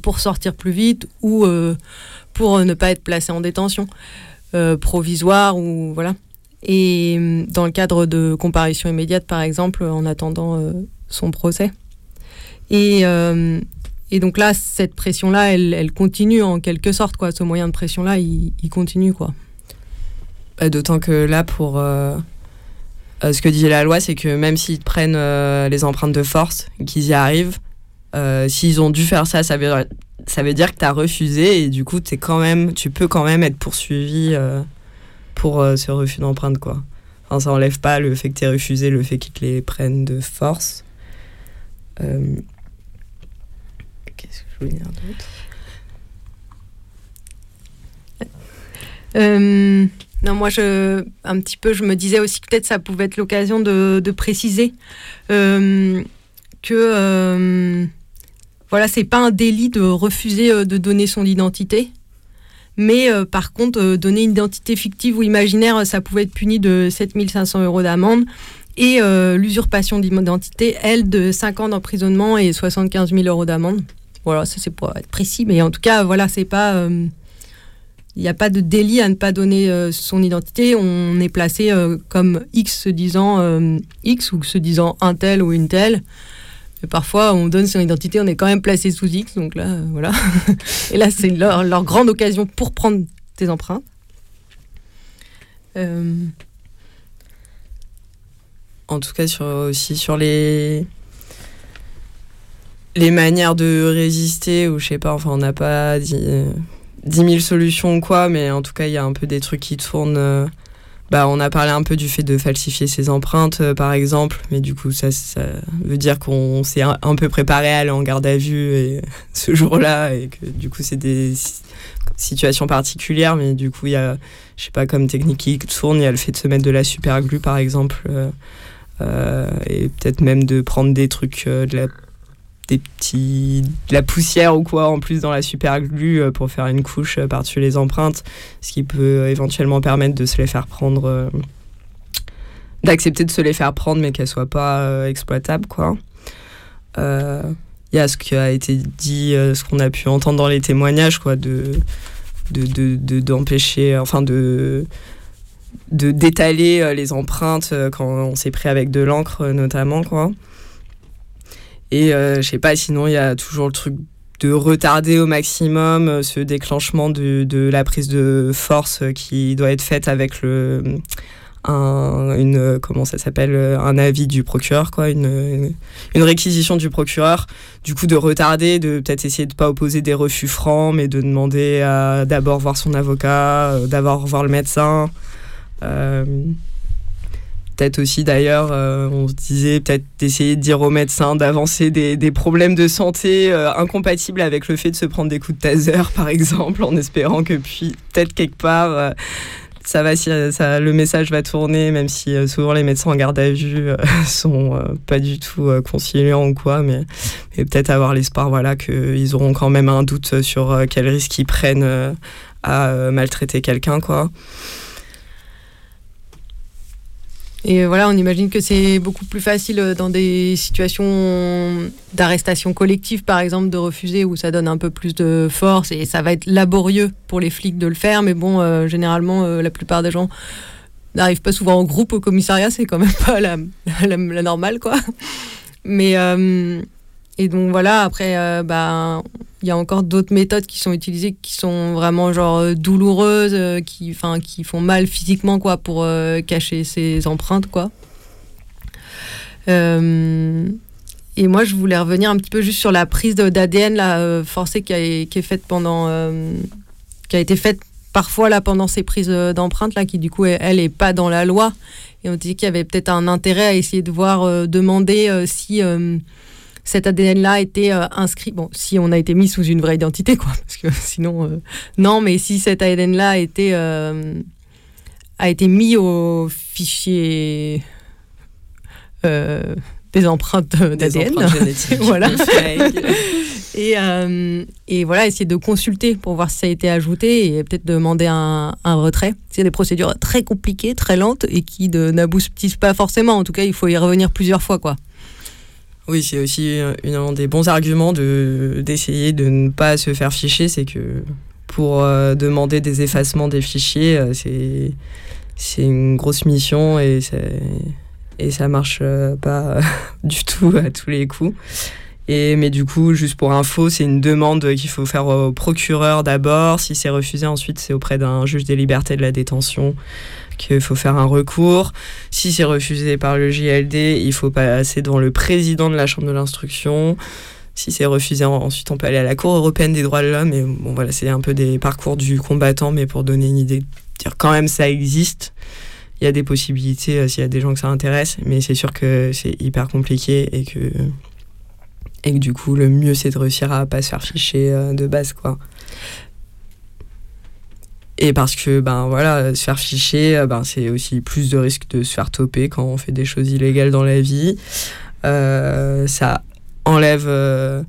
pour sortir plus vite ou pour ne pas être placé en détention provisoire ou voilà. Et euh, dans le cadre de comparution immédiate, par exemple, en attendant euh, son procès. Et, et donc là, cette pression-là, elle, elle, continue en quelque sorte, quoi. Ce moyen de pression-là, il, continue, quoi. Bah, d'autant que là, pour euh, ce que dit la loi, c'est que même s'ils prennent euh, les empreintes de force, qu'ils y arrivent, euh, s'ils ont dû faire ça, ça veut, ça veut dire que tu as refusé et du coup, es quand même, tu peux quand même être poursuivi pour ce refus d'empreinte. Quoi. Enfin, ça enlève pas le fait que tu aies refusé, le fait qu'ils te les prennent de force. Qu'est-ce que je voulais dire d'autre? Non, moi, je, un petit peu, je me disais aussi que peut-être ça pouvait être l'occasion de, préciser euh, que, euh, voilà, c'est pas un délit de refuser euh, de donner son identité. Mais euh, par contre, donner une identité fictive ou imaginaire, ça pouvait être puni de 7500 euros d'amende. Et l'usurpation d'identité, elle, de 5 ans d'emprisonnement et 75 000 euros d'amende. Voilà, ça c'est pour être précis, mais en tout cas, voilà, c'est pas il n'y a pas de délit à ne pas donner euh, son identité. On est placé euh, comme X se disant euh, X ou se disant un tel ou une telle. Parfois, on donne son identité, on est quand même placé sous X. Donc là, voilà. Et là, c'est leur, grande occasion pour prendre tes empreintes. En tout cas, sur, aussi sur les les manières de résister ou je sais pas. Enfin, on n'a pas dit 10 000 solutions ou quoi, mais en tout cas, il y a un peu des trucs qui tournent. Euh, bah, on a parlé un peu du fait de falsifier ses empreintes, euh, par exemple, mais du coup, ça, ça veut dire qu'on s'est un, peu préparé à aller en garde à vue et, ce jour-là, et que du coup, c'est des situations particulières, mais du coup, il y a, je sais pas, comme technique qui tourne, il y a le fait de se mettre de la super glue, par exemple, euh, et peut-être même de prendre des trucs de la des petits de la poussière ou quoi en plus dans la super glue euh, pour faire une couche euh, par-dessus les empreintes ce qui peut euh, éventuellement permettre de se les faire prendre d'accepter de se les faire prendre mais qu'elles soient pas exploitables quoi. Il y a ce qui a été dit ce qu'on a pu entendre dans les témoignages quoi de d'empêcher de, enfin de de d'étaler les empreintes quand on s'est pris avec de l'encre notamment quoi et euh, je sais pas, sinon il y a toujours le truc de retarder au maximum euh, ce déclenchement de, la prise de force qui doit être faite avec le un, une comment ça s'appelle un avis du procureur quoi une, une, réquisition du procureur. Du coup de retarder de peut-être essayer de pas opposer des refus francs mais de demander à d'abord voir son avocat euh, d'abord voir le médecin euh, peut-être aussi d'ailleurs, euh, on se disait peut-être d'essayer de dire aux médecins d'avancer des, problèmes de santé euh, incompatibles avec le fait de se prendre des coups de taser, par exemple, en espérant que puis peut-être quelque part euh, ça va, le message va tourner, même si souvent les médecins en garde à vue sont pas du tout conciliants ou quoi, mais, mais peut-être avoir l'espoir voilà, qu'ils auront quand même un doute sur quel risque ils prennent à maltraiter quelqu'un, quoi. Et voilà, on imagine que c'est beaucoup plus facile euh, dans des situations d'arrestation collective, par exemple, de refuser où ça donne un peu plus de force et ça va être laborieux pour les flics de le faire. Mais bon, euh, généralement, euh, la plupart des gens n'arrivent pas souvent en groupe au commissariat, c'est quand même pas la, la, normale, quoi. Mais et donc voilà, après, bah, il y a encore d'autres méthodes qui sont utilisées qui sont vraiment genre euh, douloureuses, euh, qui, enfin, qui font mal physiquement quoi pour euh, cacher ces empreintes quoi. et moi, je voulais revenir un petit peu juste sur la prise d'ADN forcée qui, a, est faite pendant, qui a été faite parfois là pendant ces prises d'empreintes qui du coup elle est pas dans la loi. Et on dit qu'il y avait peut-être un intérêt à essayer de voir demander si cet ADN-là a été euh, inscrit, bon, si on a été mis sous une vraie identité, quoi, parce que sinon, euh, non, mais si cet ADN-là a été, euh, a été mis au fichier des empreintes d'ADN, voilà. et, et, voilà, essayer de consulter pour voir si ça a été ajouté et peut-être demander un, un retrait. C'est des procédures très compliquées, très lentes et qui n'aboutissent pas forcément. En tout cas, il faut y revenir plusieurs fois, quoi. Oui, c'est aussi un des bons arguments de, d'essayer de ne pas se faire ficher, c'est que pour euh, demander des effacements des fichiers, euh, c'est, c'est une grosse mission et, et ça marche euh, pas du tout à tous les coups. Et, mais du coup, juste pour info, c'est une demande qu'il faut faire au procureur d'abord. Si c'est refusé, ensuite, c'est auprès d'un juge des libertés de la détention qu'il faut faire un recours. Si c'est refusé par le JLD, il faut passer devant le président de la chambre de l'instruction. Si c'est refusé, ensuite on peut aller à la Cour européenne des droits de l'homme. Et bon, voilà, c'est un peu des parcours du combattant, mais pour donner une idée, dire quand même ça existe. Il y a des possibilités euh, s'il y a des gens que ça intéresse, mais c'est sûr que c'est hyper compliqué et que et que du coup le mieux c'est de réussir à pas se faire ficher euh, de base quoi. Et parce que ben voilà, se faire ficher, euh, ben c'est aussi plus de risque de se faire toper quand on fait des choses illégales dans la vie. ça enlève euh,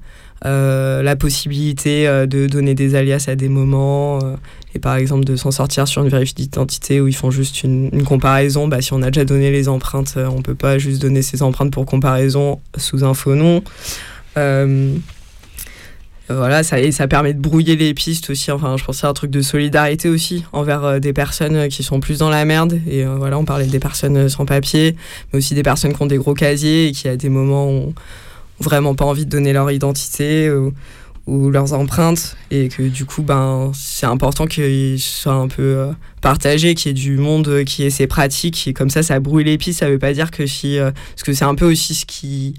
euh, la possibilité euh, de donner des alias à des moments et par exemple de s'en sortir sur une vérification d'identité où ils font juste une, comparaison. Bah, si on a déjà donné les empreintes, on peut pas juste donner ces empreintes pour comparaison sous un faux nom. Voilà, ça, et ça permet de brouiller les pistes aussi. Enfin, je pensais à un truc de solidarité aussi envers des personnes qui sont plus dans la merde. Et voilà, on parlait des personnes sans papier, mais aussi des personnes qui ont des gros casiers et qui à des moments ont, vraiment pas envie de donner leur identité ou, leurs empreintes et que du coup ben c'est important qu'ils soient un peu euh, partagés qu'il y ait du monde qui ait ses pratiques et comme ça ça brouille les pistes ça veut pas dire que si euh, parce que c'est un peu aussi ce qui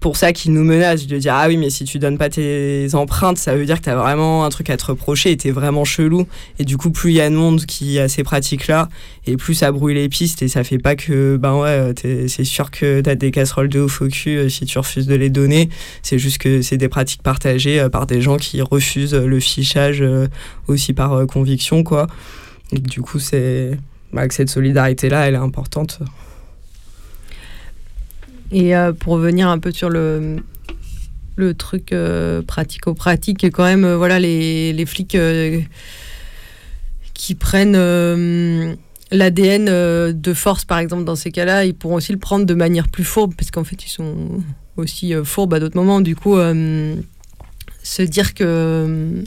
pour ça qu'ils nous menacent de dire ah oui mais si tu donnes pas tes empreintes ça veut dire que tu as vraiment un truc à te reprocher et t'es vraiment chelou. Et du coup plus il y a de monde qui a ces pratiques là et plus ça brouille les pistes et ça fait pas que ben ouais c'est sûr que tu as des casseroles de haut faux cul euh, si tu refuses de les donner. C'est juste que c'est des pratiques partagées euh, par des gens qui refusent le fichage euh, aussi par conviction quoi. Et du coup c'est bah, que cette solidarité là elle est importante et euh, pour revenir un peu sur le, le truc euh, pratico-pratique, quand même, euh, voilà, les, flics qui prennent l'ADN de force, par exemple, dans ces cas-là, ils pourront aussi le prendre de manière plus fourbe, parce qu'en fait, ils sont aussi fourbes à d'autres moments. Du coup, se dire que.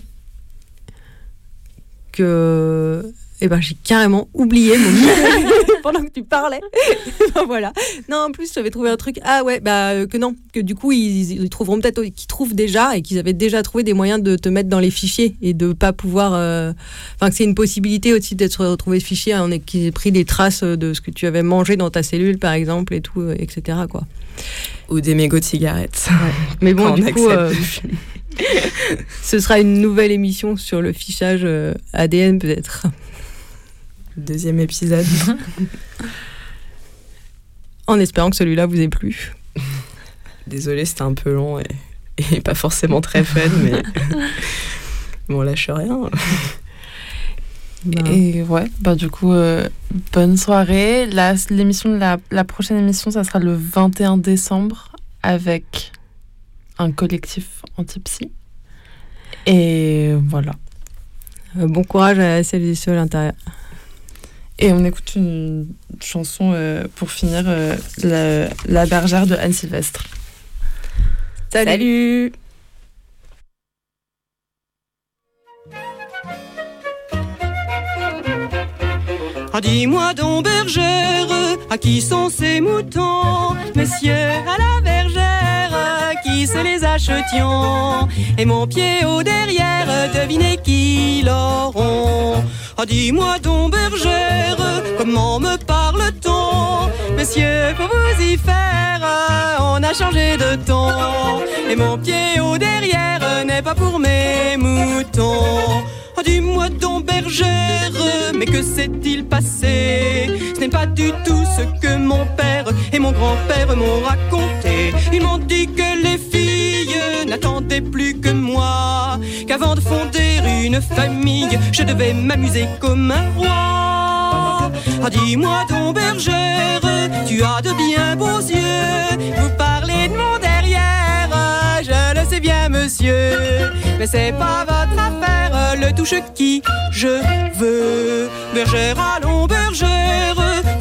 que eh ben, j'ai carrément oublié mon pendant que tu parlais. Ben, voilà. Non, en plus, j'avais trouvé un truc. Ah ouais, bah euh, que non, que du coup, ils, trouveront peut-être qu'ils trouvent déjà et qu'ils avaient déjà trouvé des moyens de te mettre dans les fichiers et de pas pouvoir. Euh, enfin, que c'est une possibilité aussi d'être retrouvé fichier, est qu'ils aient pris des traces de ce que tu avais mangé dans ta cellule, par exemple, et tout, euh, etc. Quoi. Ou des mégots de cigarettes. Mais bon, du coup. ce sera une nouvelle émission sur le fichage ADN peut-être deuxième épisode. en espérant que celui-là vous ait plu. Désolée, c'était un peu long et, pas forcément très fun, mais bon, on lâche rien. Et ouais, bah du coup, euh, bonne soirée. l'émission la, la, prochaine émission, ça sera le 21 décembre avec un collectif anti-psy. Et voilà. Euh, bon courage à celles et ceux à l'intérieur. Et on écoute une chanson euh, pour finir, euh, la, la, bergère de Anne Sylvestre. Salut, ah, Dis-moi donc bergère, à qui sont ces moutons? Monsieur à la bergère, qui se les achetions? Et mon pied au derrière, devinez qui l'auront? Ah, dis-moi donc, bergère, comment me parle-t-on? Monsieur, pour vous y faire, on a changé de ton. Et mon pied au derrière n'est pas pour mes moutons. Ah, dis-moi donc, bergère, mais que s'est-il passé? Ce n'est pas du tout ce que mon père et mon grand-père m'ont raconté. Ils m'ont dit que les filles n'attendaient plus que moi, qu'avant de fonder famille, je devais m'amuser comme un roi. Ah, dis-moi donc, bergère, tu as de bien beaux yeux. Vous parlez de mon derrière, je le sais bien, monsieur. Mais c'est pas votre affaire, le touche qui je veux. Bergère, allons, bergère,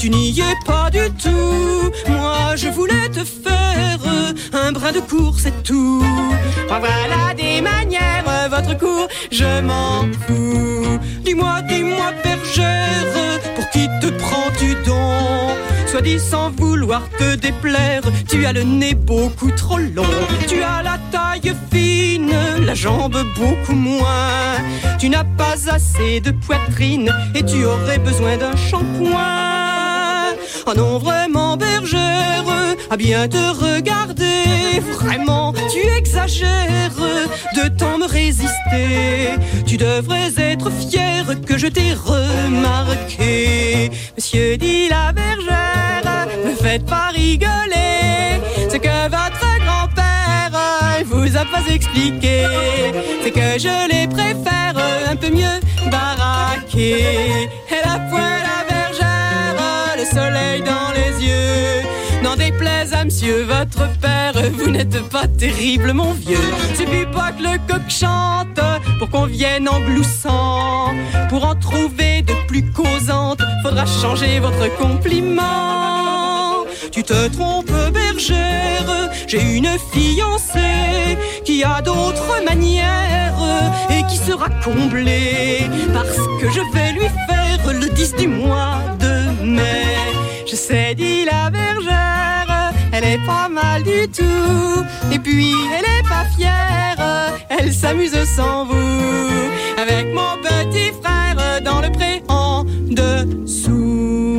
tu n'y es pas du tout. Moi, je voulais te faire un brin de cours, c'est tout. Voilà des manières, votre cours, je m'en fous. Dis-moi, dis-moi, bergère, pour qui te prends-tu donc? Soit dis sans vouloir te déplaire, tu as le nez beaucoup trop long, tu as la taille fine, la jambe beaucoup moins, tu n'as pas assez de poitrine et tu aurais besoin d'un shampoing. Oh non, vraiment bergère, à bien te regarder, vraiment tu exagères de tant me résister. Tu devrais être fier que je t'ai remarqué. Monsieur dit la bergère, ne faites pas rigoler, ce que votre grand-père vous a pas expliqué, c'est que je les préfère un peu mieux baraquer. Soleil dans les yeux. N'en déplaise à monsieur votre père, vous n'êtes pas terrible mon vieux. Suffit pas que le coq chante pour qu'on vienne en gloussant. Pour en trouver de plus causantes, faudra changer votre compliment. Tu te trompes bergère, j'ai une fiancée qui a d'autres manières et qui sera comblée parce que je vais lui faire le 10 du mois de mai. Je sais, dit la bergère, elle est pas mal du tout. Et puis, elle est pas fière, elle s'amuse sans vous. Avec mon petit frère dans le pré en dessous.